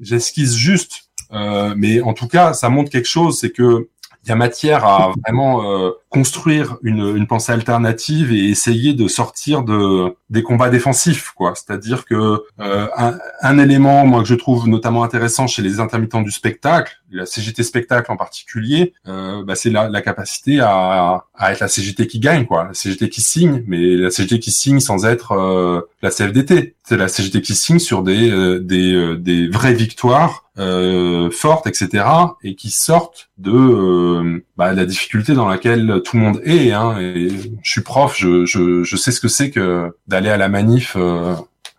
j'esquisse juste, euh, mais en tout cas, ça montre quelque chose, c'est que il y a matière à vraiment euh, construire une, une, pensée alternative et essayer de sortir de des combats défensifs, quoi. C'est-à-dire que euh, un, un, élément, moi, que je trouve notamment intéressant chez les intermittents du spectacle, la CGT spectacle en particulier, euh, bah, c'est la, la, capacité à, à, être la CGT qui gagne, quoi. La CGT qui signe, mais la CGT qui signe sans être euh, la CFDT. C'est la CGT qui signe sur des euh, des, des vraies victoires euh, fortes, etc., et qui sortent de euh, bah, la difficulté dans laquelle tout le monde est. Hein, et je suis prof, je, je, je sais ce que c'est que d'aller à la manif euh,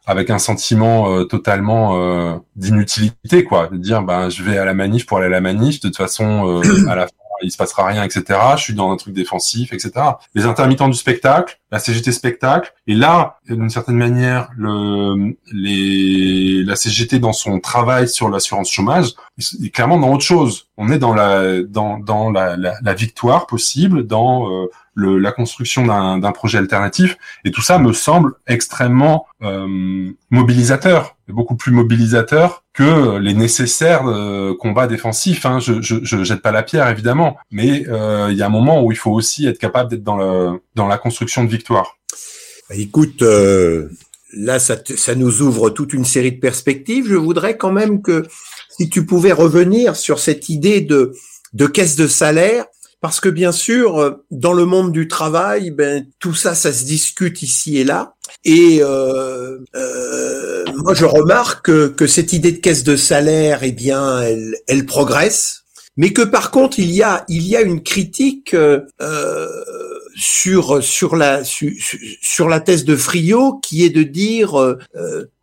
avec un sentiment euh, totalement d'inutilité, quoi, de dire ben je vais à la manif pour aller à la manif, de toute façon à la fin il se passera rien, etc. Je suis dans un truc défensif, etc. Les intermittents du spectacle, la CGT spectacle, et là, d'une certaine manière, le, les, la CGT dans son travail sur l'assurance chômage est clairement dans autre chose. On est dans la, dans, dans la, la, victoire possible, dans euh, le, la construction d'un projet alternatif, et tout ça me semble extrêmement euh, mobilisateur, beaucoup plus mobilisateur que les nécessaires euh, combats défensifs. Hein. Je, je, je, jette pas la pierre évidemment, mais euh, il y a un moment où il faut aussi être capable d'être dans, le, dans la construction de victoire. Bah, écoute, euh, là ça, ça nous ouvre toute une série de perspectives. Je voudrais quand même que si tu pouvais revenir sur cette idée de, de caisse de salaire parce que bien sûr, dans le monde du travail, ben tout ça, ça se discute ici et là. Et euh, euh, moi, je remarque que, que, cette idée de caisse de salaire, eh bien, elle, elle progresse, mais que par contre, il y a, il y a une critique euh, sur sur la sur, la thèse de Friot, qui est de dire euh,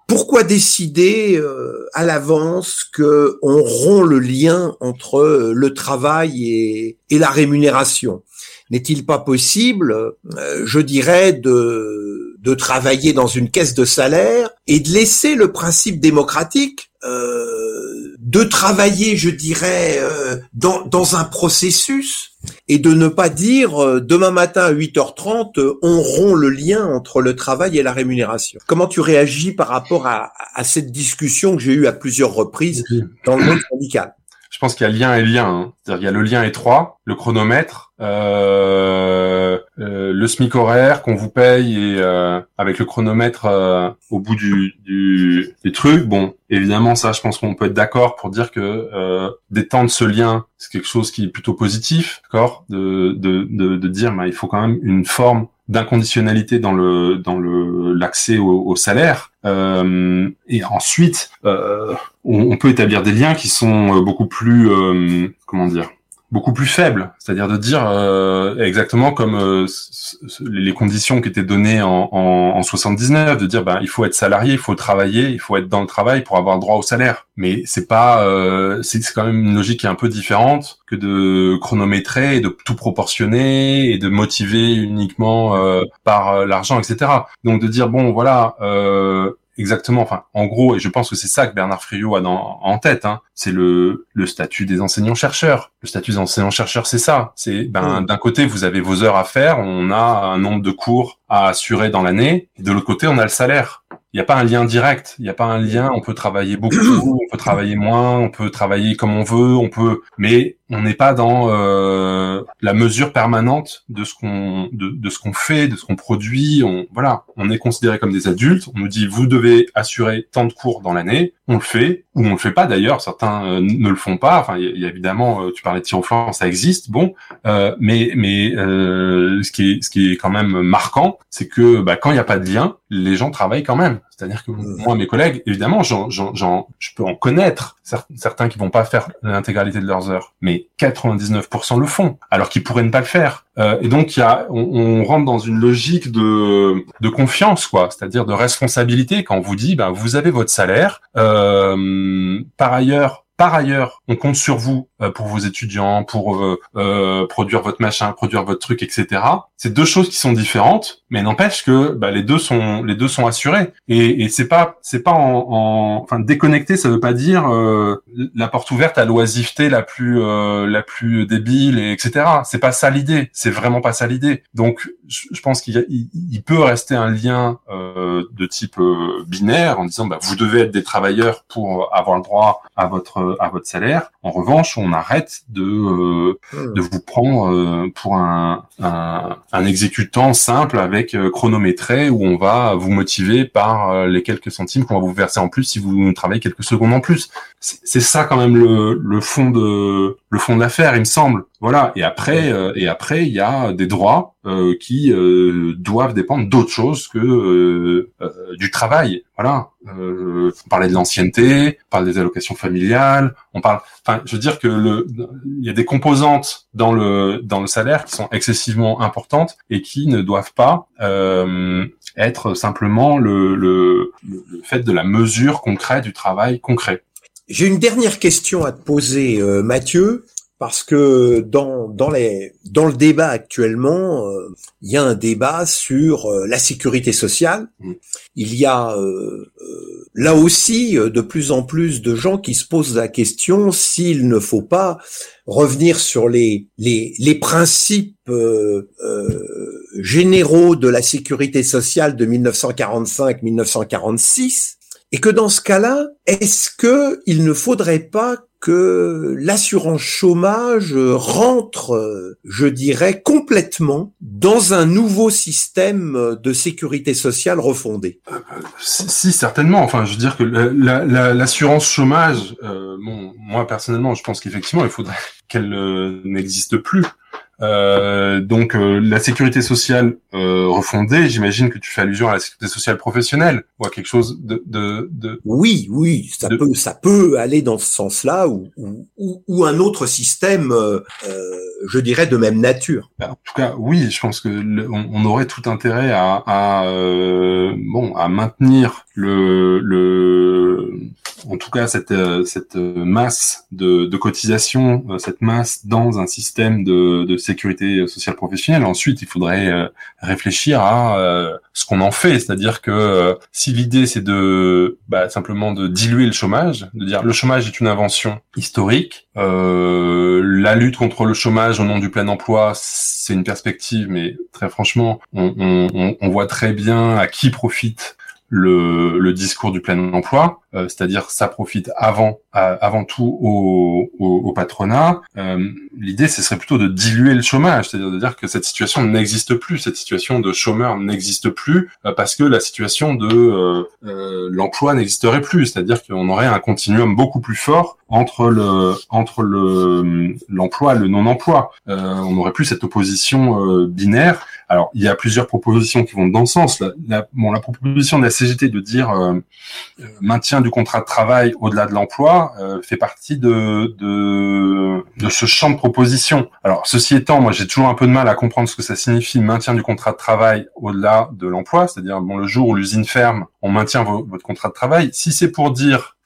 pourquoi décider euh, à l'avance que on rompt le lien entre le travail et, et la rémunération? N'est-il pas possible, euh, je dirais, de, de travailler dans une caisse de salaire et de laisser le principe démocratique euh, de travailler, je dirais, euh, dans, dans un processus et de ne pas dire euh, demain matin à 8h30, on rompt le lien entre le travail et la rémunération. Comment tu réagis par rapport à, à cette discussion que j'ai eue à plusieurs reprises dans le monde syndical? Pense qu'il y a lien et lien. Hein. C'est-à-dire il y a le lien étroit, le chronomètre, euh, euh, le SMIC horaire qu'on vous paye et euh, avec le chronomètre euh, au bout du, du, truc. Bon, évidemment, ça, je pense qu'on peut être d'accord pour dire que euh, d'étendre ce lien, c'est quelque chose qui est plutôt positif, d'accord? De, de, de, de, dire, bah, il faut quand même une forme d'inconditionnalité dans le dans le l'accès au, salaire. Euh, et ensuite, on, on, peut établir des liens qui sont beaucoup plus, comment dire, beaucoup plus faible, c'est-à-dire de dire euh, exactement comme euh, les conditions qui étaient données en, en, en, 79, de dire ben il faut être salarié, il faut travailler, il faut être dans le travail pour avoir droit au salaire. Mais c'est pas, euh, c'est quand même une logique qui est un peu différente que de chronométrer et de tout proportionner et de motiver uniquement euh, par l'argent, etc. Donc de dire bon voilà exactement, enfin, en gros, et je pense que c'est ça que Bernard Friot a dans, en tête, hein, c'est le, le statut des enseignants-chercheurs. Le statut des enseignants-chercheurs, c'est ça. C'est, ben, d'un côté, vous avez vos heures à faire, on a un nombre de cours à assurer dans l'année, de l'autre côté, on a le salaire il n'y a pas un lien direct, il n'y a pas un lien, on peut travailler beaucoup, on peut travailler moins, on peut travailler comme on veut, on peut, mais on n'est pas dans euh, la mesure permanente de ce qu'on de, de, ce qu'on fait, de ce qu'on produit. On voilà, on est considéré comme des adultes. On nous dit vous devez assurer tant de cours dans l'année. On le fait ou on le fait pas d'ailleurs. Certains euh, ne le font pas. Enfin, il y, a évidemment, euh, tu parlais de tir ça existe. Bon, euh, mais mais ce qui est ce qui est quand même marquant, c'est que bah, quand il n'y a pas de lien, les gens travaillent quand même. C'est-à-dire que mmh. moi, mes collègues, évidemment, j'en, j'en, je peux en connaître certains qui vont pas faire l'intégralité de leurs heures, mais 99% le font, alors qu'ils pourraient ne pas le faire. Euh, et donc, y a, on, on, rentre dans une logique de, de confiance, quoi, c'est-à-dire de responsabilité. Quand on vous dit, ben, vous avez votre salaire. Euh, par ailleurs, par ailleurs, on compte sur vous euh, pour vos étudiants, pour euh, euh, produire votre machin, produire votre truc, etc. C'est deux choses qui sont différentes, mais n'empêche que bah, les deux sont les deux sont assurés. Et, et c'est pas c'est pas en, en, enfin déconnecté, ça veut pas dire la porte ouverte à l'oisiveté la plus la plus débile, et etc. C'est pas ça l'idée. C'est vraiment pas ça l'idée. Donc je, pense qu'il il, peut rester un lien de type binaire en disant bah, vous devez être des travailleurs pour avoir le droit à votre à votre salaire. En revanche, on arrête de euh, hmm. de vous prendre euh, pour un, un, un, exécutant simple avec euh, chronométré où on va vous motiver par les quelques centimes qu'on va vous verser en plus si vous travaillez quelques secondes en plus. C'est ça quand même le, le fond de le fond de l'affaire, il me semble. Voilà. Et après, et après, il y a des droits qui doivent dépendre d'autre chose que du travail. Voilà. Euh, on parlait de l'ancienneté, on parle des allocations familiales, on parle. Enfin, je veux dire que le, il y a des composantes dans le dans le salaire qui sont excessivement importantes et qui ne doivent pas euh, être simplement le, le, le fait de la mesure concrète du travail concret. J'ai une dernière question à te poser, euh, Mathieu parce que dans dans les dans le débat actuellement, euh, il y a un débat sur euh, la sécurité sociale. Mm. Il y a là aussi de plus en plus de gens qui se posent la question s'il ne faut pas revenir sur les les les principes généraux de la sécurité sociale de 1945-1946 et que dans ce cas-là, est-ce que il ne faudrait pas que l'assurance chômage rentre, je dirais, complètement dans un nouveau système de sécurité sociale refondé? Si, certainement. Enfin, je veux dire que l'assurance chômage, euh, bon, moi personnellement, je pense qu'effectivement, il faudrait <laughs> qu'elle euh, n'existe plus. Euh, donc euh, la sécurité sociale euh, refondée, j'imagine que tu fais allusion à la sécurité sociale professionnelle ou à quelque chose de... de, de... Oui, oui, ça de- peut ça peut aller dans ce sens-là ou, ou, ou- un autre système, euh, euh, je dirais, de même nature. Bah, En tout cas, oui, je pense que le- on, on aurait tout intérêt à, à, euh, bon à maintenir le, le en tout cas cette euh, cette euh, masse de, de cotisation, euh, cette masse dans un système de, de sécurité sociale professionnelle. Ensuite, il faudrait réfléchir à ce qu'on en fait, c'est-à-dire que si l'idée c'est de bah, simplement de diluer le chômage, de dire le chômage est une invention historique, euh, la lutte contre le chômage au nom du plein emploi, c'est une perspective, mais très franchement, on- on- on voit très bien à qui profite le, le discours du plein emploi, euh, c'est-à-dire ça profite avant à- avant tout au, au, au patronat. Euh, L'idée, ce serait plutôt de diluer le chômage, c'est-à-dire de dire que cette situation n'existe plus, cette situation de chômeur n'existe plus euh, parce que la situation de euh, euh, l'emploi n'existerait plus, c'est-à-dire qu'on aurait un continuum beaucoup plus fort entre le entre le l'emploi et le non-emploi. Euh, on n'aurait plus cette opposition binaire. Alors, il y a plusieurs propositions qui vont dans ce sens. La, la- proposition de la CGT de dire euh, euh, maintien du contrat de travail au-delà de l'emploi euh, fait partie de, de ce champ de proposition. Alors, ceci étant, moi, j'ai toujours un peu de mal à comprendre ce que ça signifie maintien du contrat de travail au-delà de l'emploi. C'est-à-dire, bon, le jour où l'usine ferme, on maintient vo- votre contrat de travail. Si c'est pour dire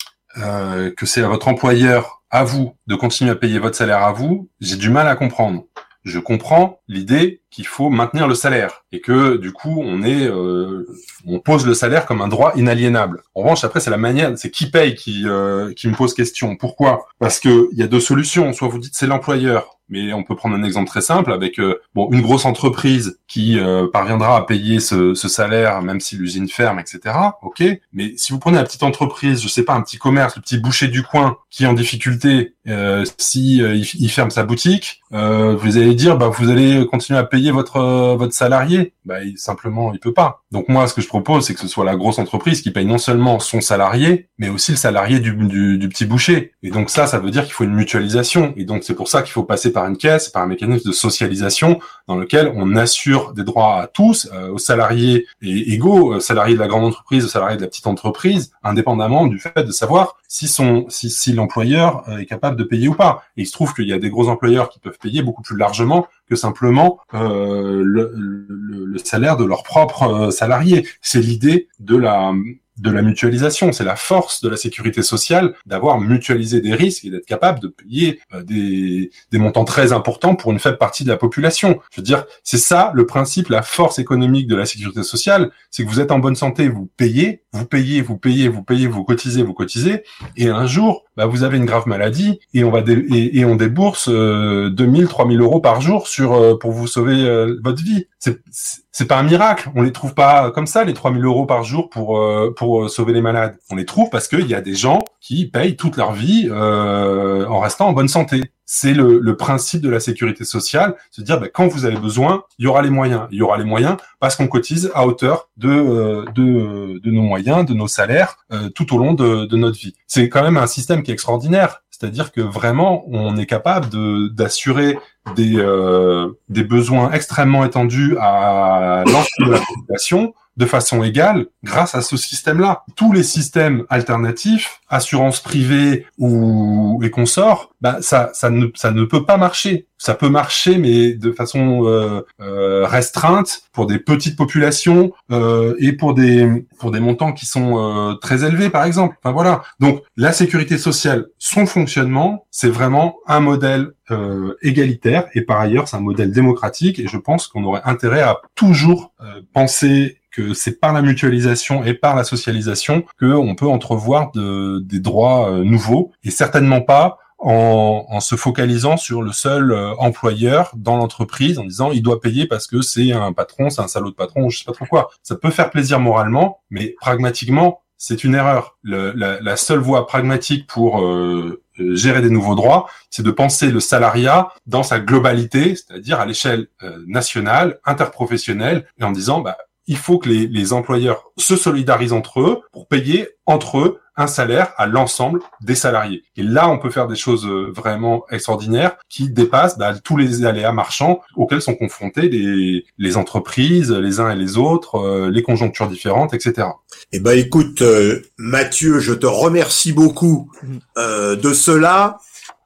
que c'est à votre employeur, à vous, de continuer à payer votre salaire à vous, j'ai du mal à comprendre. Je comprends l'idée qu'il faut maintenir le salaire et que du coup on est, euh, on pose le salaire comme un droit inaliénable. En revanche, après c'est la manière, c'est qui paye qui euh, qui me pose question. Pourquoi? Parce que il y a deux solutions. Soit vous dites c'est l'employeur, mais on peut prendre un exemple très simple avec euh, bon une grosse entreprise qui euh, parviendra à payer ce, ce salaire même si l'usine ferme, etc. Ok. Mais si vous prenez la petite entreprise, je sais pas un petit commerce, le petit boucher du coin qui est en difficulté, euh, si euh, il, il ferme sa boutique, euh, vous allez dire bah vous allez continuer à payer votre euh, votre salarié. Bah il, simplement il peut pas. Donc moi ce que je propose c'est que ce soit la grosse entreprise qui paye non seulement son salarié, mais aussi le salarié du, du, du petit boucher. Et donc ça ça veut dire qu'il faut une mutualisation. Et donc c'est pour ça qu'il faut passer par une caisse, par un mécanisme de socialisation dans lequel on assure des droits à tous, euh, aux salariés et égaux, aux salariés de la grande entreprise, aux salariés de la petite entreprise, indépendamment du fait de savoir si son si, l'employeur euh, est capable de payer ou pas. Et il se trouve qu'il y a des gros employeurs qui peuvent payer beaucoup plus largement que simplement euh, le, le- le salaire de leurs propres euh, salariés. C'est l'idée de la de la mutualisation, c'est la force de la sécurité sociale d'avoir mutualisé des risques et d'être capable de payer euh, des, des montants très importants pour une faible partie de la population. Je veux dire, c'est ça le principe, la force économique de la sécurité sociale, c'est que vous êtes en bonne santé, vous payez, vous payez, vous payez, vous payez, vous cotisez, vous cotisez, et un jour, bah, vous avez une grave maladie et on va et, on débourse euh, 2000, 3000 euros par jour sur euh, pour vous sauver euh, votre vie. C'est pas un miracle. On les trouve pas comme ça les 3000 euros par jour pour euh, pour euh, sauver les malades. On les trouve parce qu'il y a des gens qui payent toute leur vie euh, en restant en bonne santé. C'est le, le principe de la sécurité sociale, se dire bah, quand vous avez besoin, il y aura les moyens. Il y aura les moyens parce qu'on cotise à hauteur de euh, de, de nos moyens, de nos salaires euh, tout au long de, de notre vie. C'est quand même un système qui est extraordinaire. C'est-à-dire que vraiment, on est capable d'assurer euh, des besoins extrêmement étendus à l'ensemble de la population de façon égale grâce à ce système-là. Tous les systèmes alternatifs, assurance privée ou et consorts, bah ça ça ne ça ne peut pas marcher. Ça peut marcher mais de façon euh, euh, restreinte pour des petites populations euh, et pour des pour des montants qui sont euh, très élevés par exemple. Enfin voilà. Donc la sécurité sociale, son fonctionnement, c'est vraiment un modèle euh, égalitaire et par ailleurs c'est un modèle démocratique et je pense qu'on aurait intérêt à toujours euh, penser que c'est par la mutualisation et par la socialisation que on peut entrevoir de, des droits euh, nouveaux et certainement pas en, en se focalisant sur le seul euh, employeur dans l'entreprise en disant il doit payer parce que c'est un patron, c'est un salaud de patron, je sais pas trop quoi. Ça peut faire plaisir moralement, mais pragmatiquement, c'est une erreur. Le- la, la seule voie pragmatique pour euh, euh, gérer des nouveaux droits, c'est de penser le salariat dans sa globalité, c'est-à-dire à, l'échelle nationale, interprofessionnelle, et en disant bah il faut que les, les employeurs se solidarisent entre eux pour payer entre eux un salaire à l'ensemble des salariés. Et là, on peut faire des choses euh, vraiment extraordinaires qui dépassent bah, tous les aléas marchands auxquels sont confrontés les, les entreprises, les uns et les autres, euh, les conjonctures différentes, etc. Eh ben, écoute, euh, Mathieu, je te remercie beaucoup euh, de cela.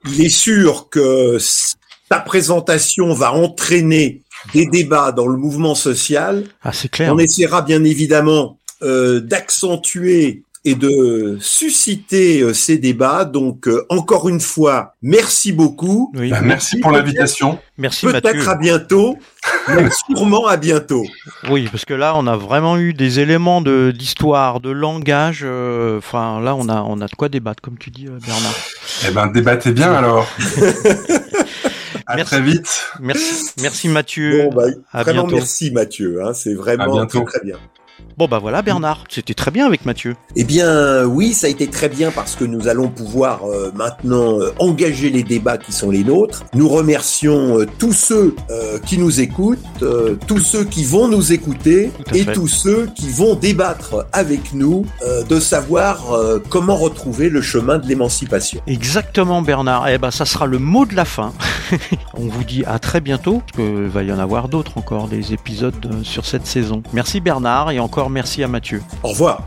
Il est sûr que ta présentation va entraîner des débats dans le mouvement social. Ah, c'est clair. On essaiera bien évidemment euh, d'accentuer et de susciter euh, ces débats. Donc, euh, encore une fois, merci beaucoup. Oui. Bah, merci pour l'invitation. Merci Mathieu. Peut-être à bientôt, mais <laughs> sûrement à bientôt. Oui, parce que là, on a vraiment eu des éléments de d'histoire, de langage. euh, Enfin, là, on a on a de quoi débattre, comme tu dis, euh, Bernard. Eh ben, débattez bien <laughs> alors. <laughs> à Merci. très vite. Merci, merci Mathieu. Bon, bah, à vraiment bientôt. merci Mathieu. Hein, c'est À vraiment bientôt. très, très bien. Bon bah voilà, Bernard, c'était très bien avec Mathieu. Eh bien, oui, ça a été très bien parce que nous allons pouvoir euh, maintenant euh, engager les débats qui sont les nôtres. Nous remercions euh, tous ceux qui nous écoutent, tous ceux qui vont nous écouter et fait. tous ceux qui vont débattre avec nous de savoir comment retrouver le chemin de l'émancipation. Exactement, Bernard. Eh ben, ça sera le mot de la fin. <laughs> On vous dit à très bientôt, parce qu'il va y en avoir d'autres encore, des épisodes sur cette saison. Merci Bernard et encore merci à Mathieu. Au revoir.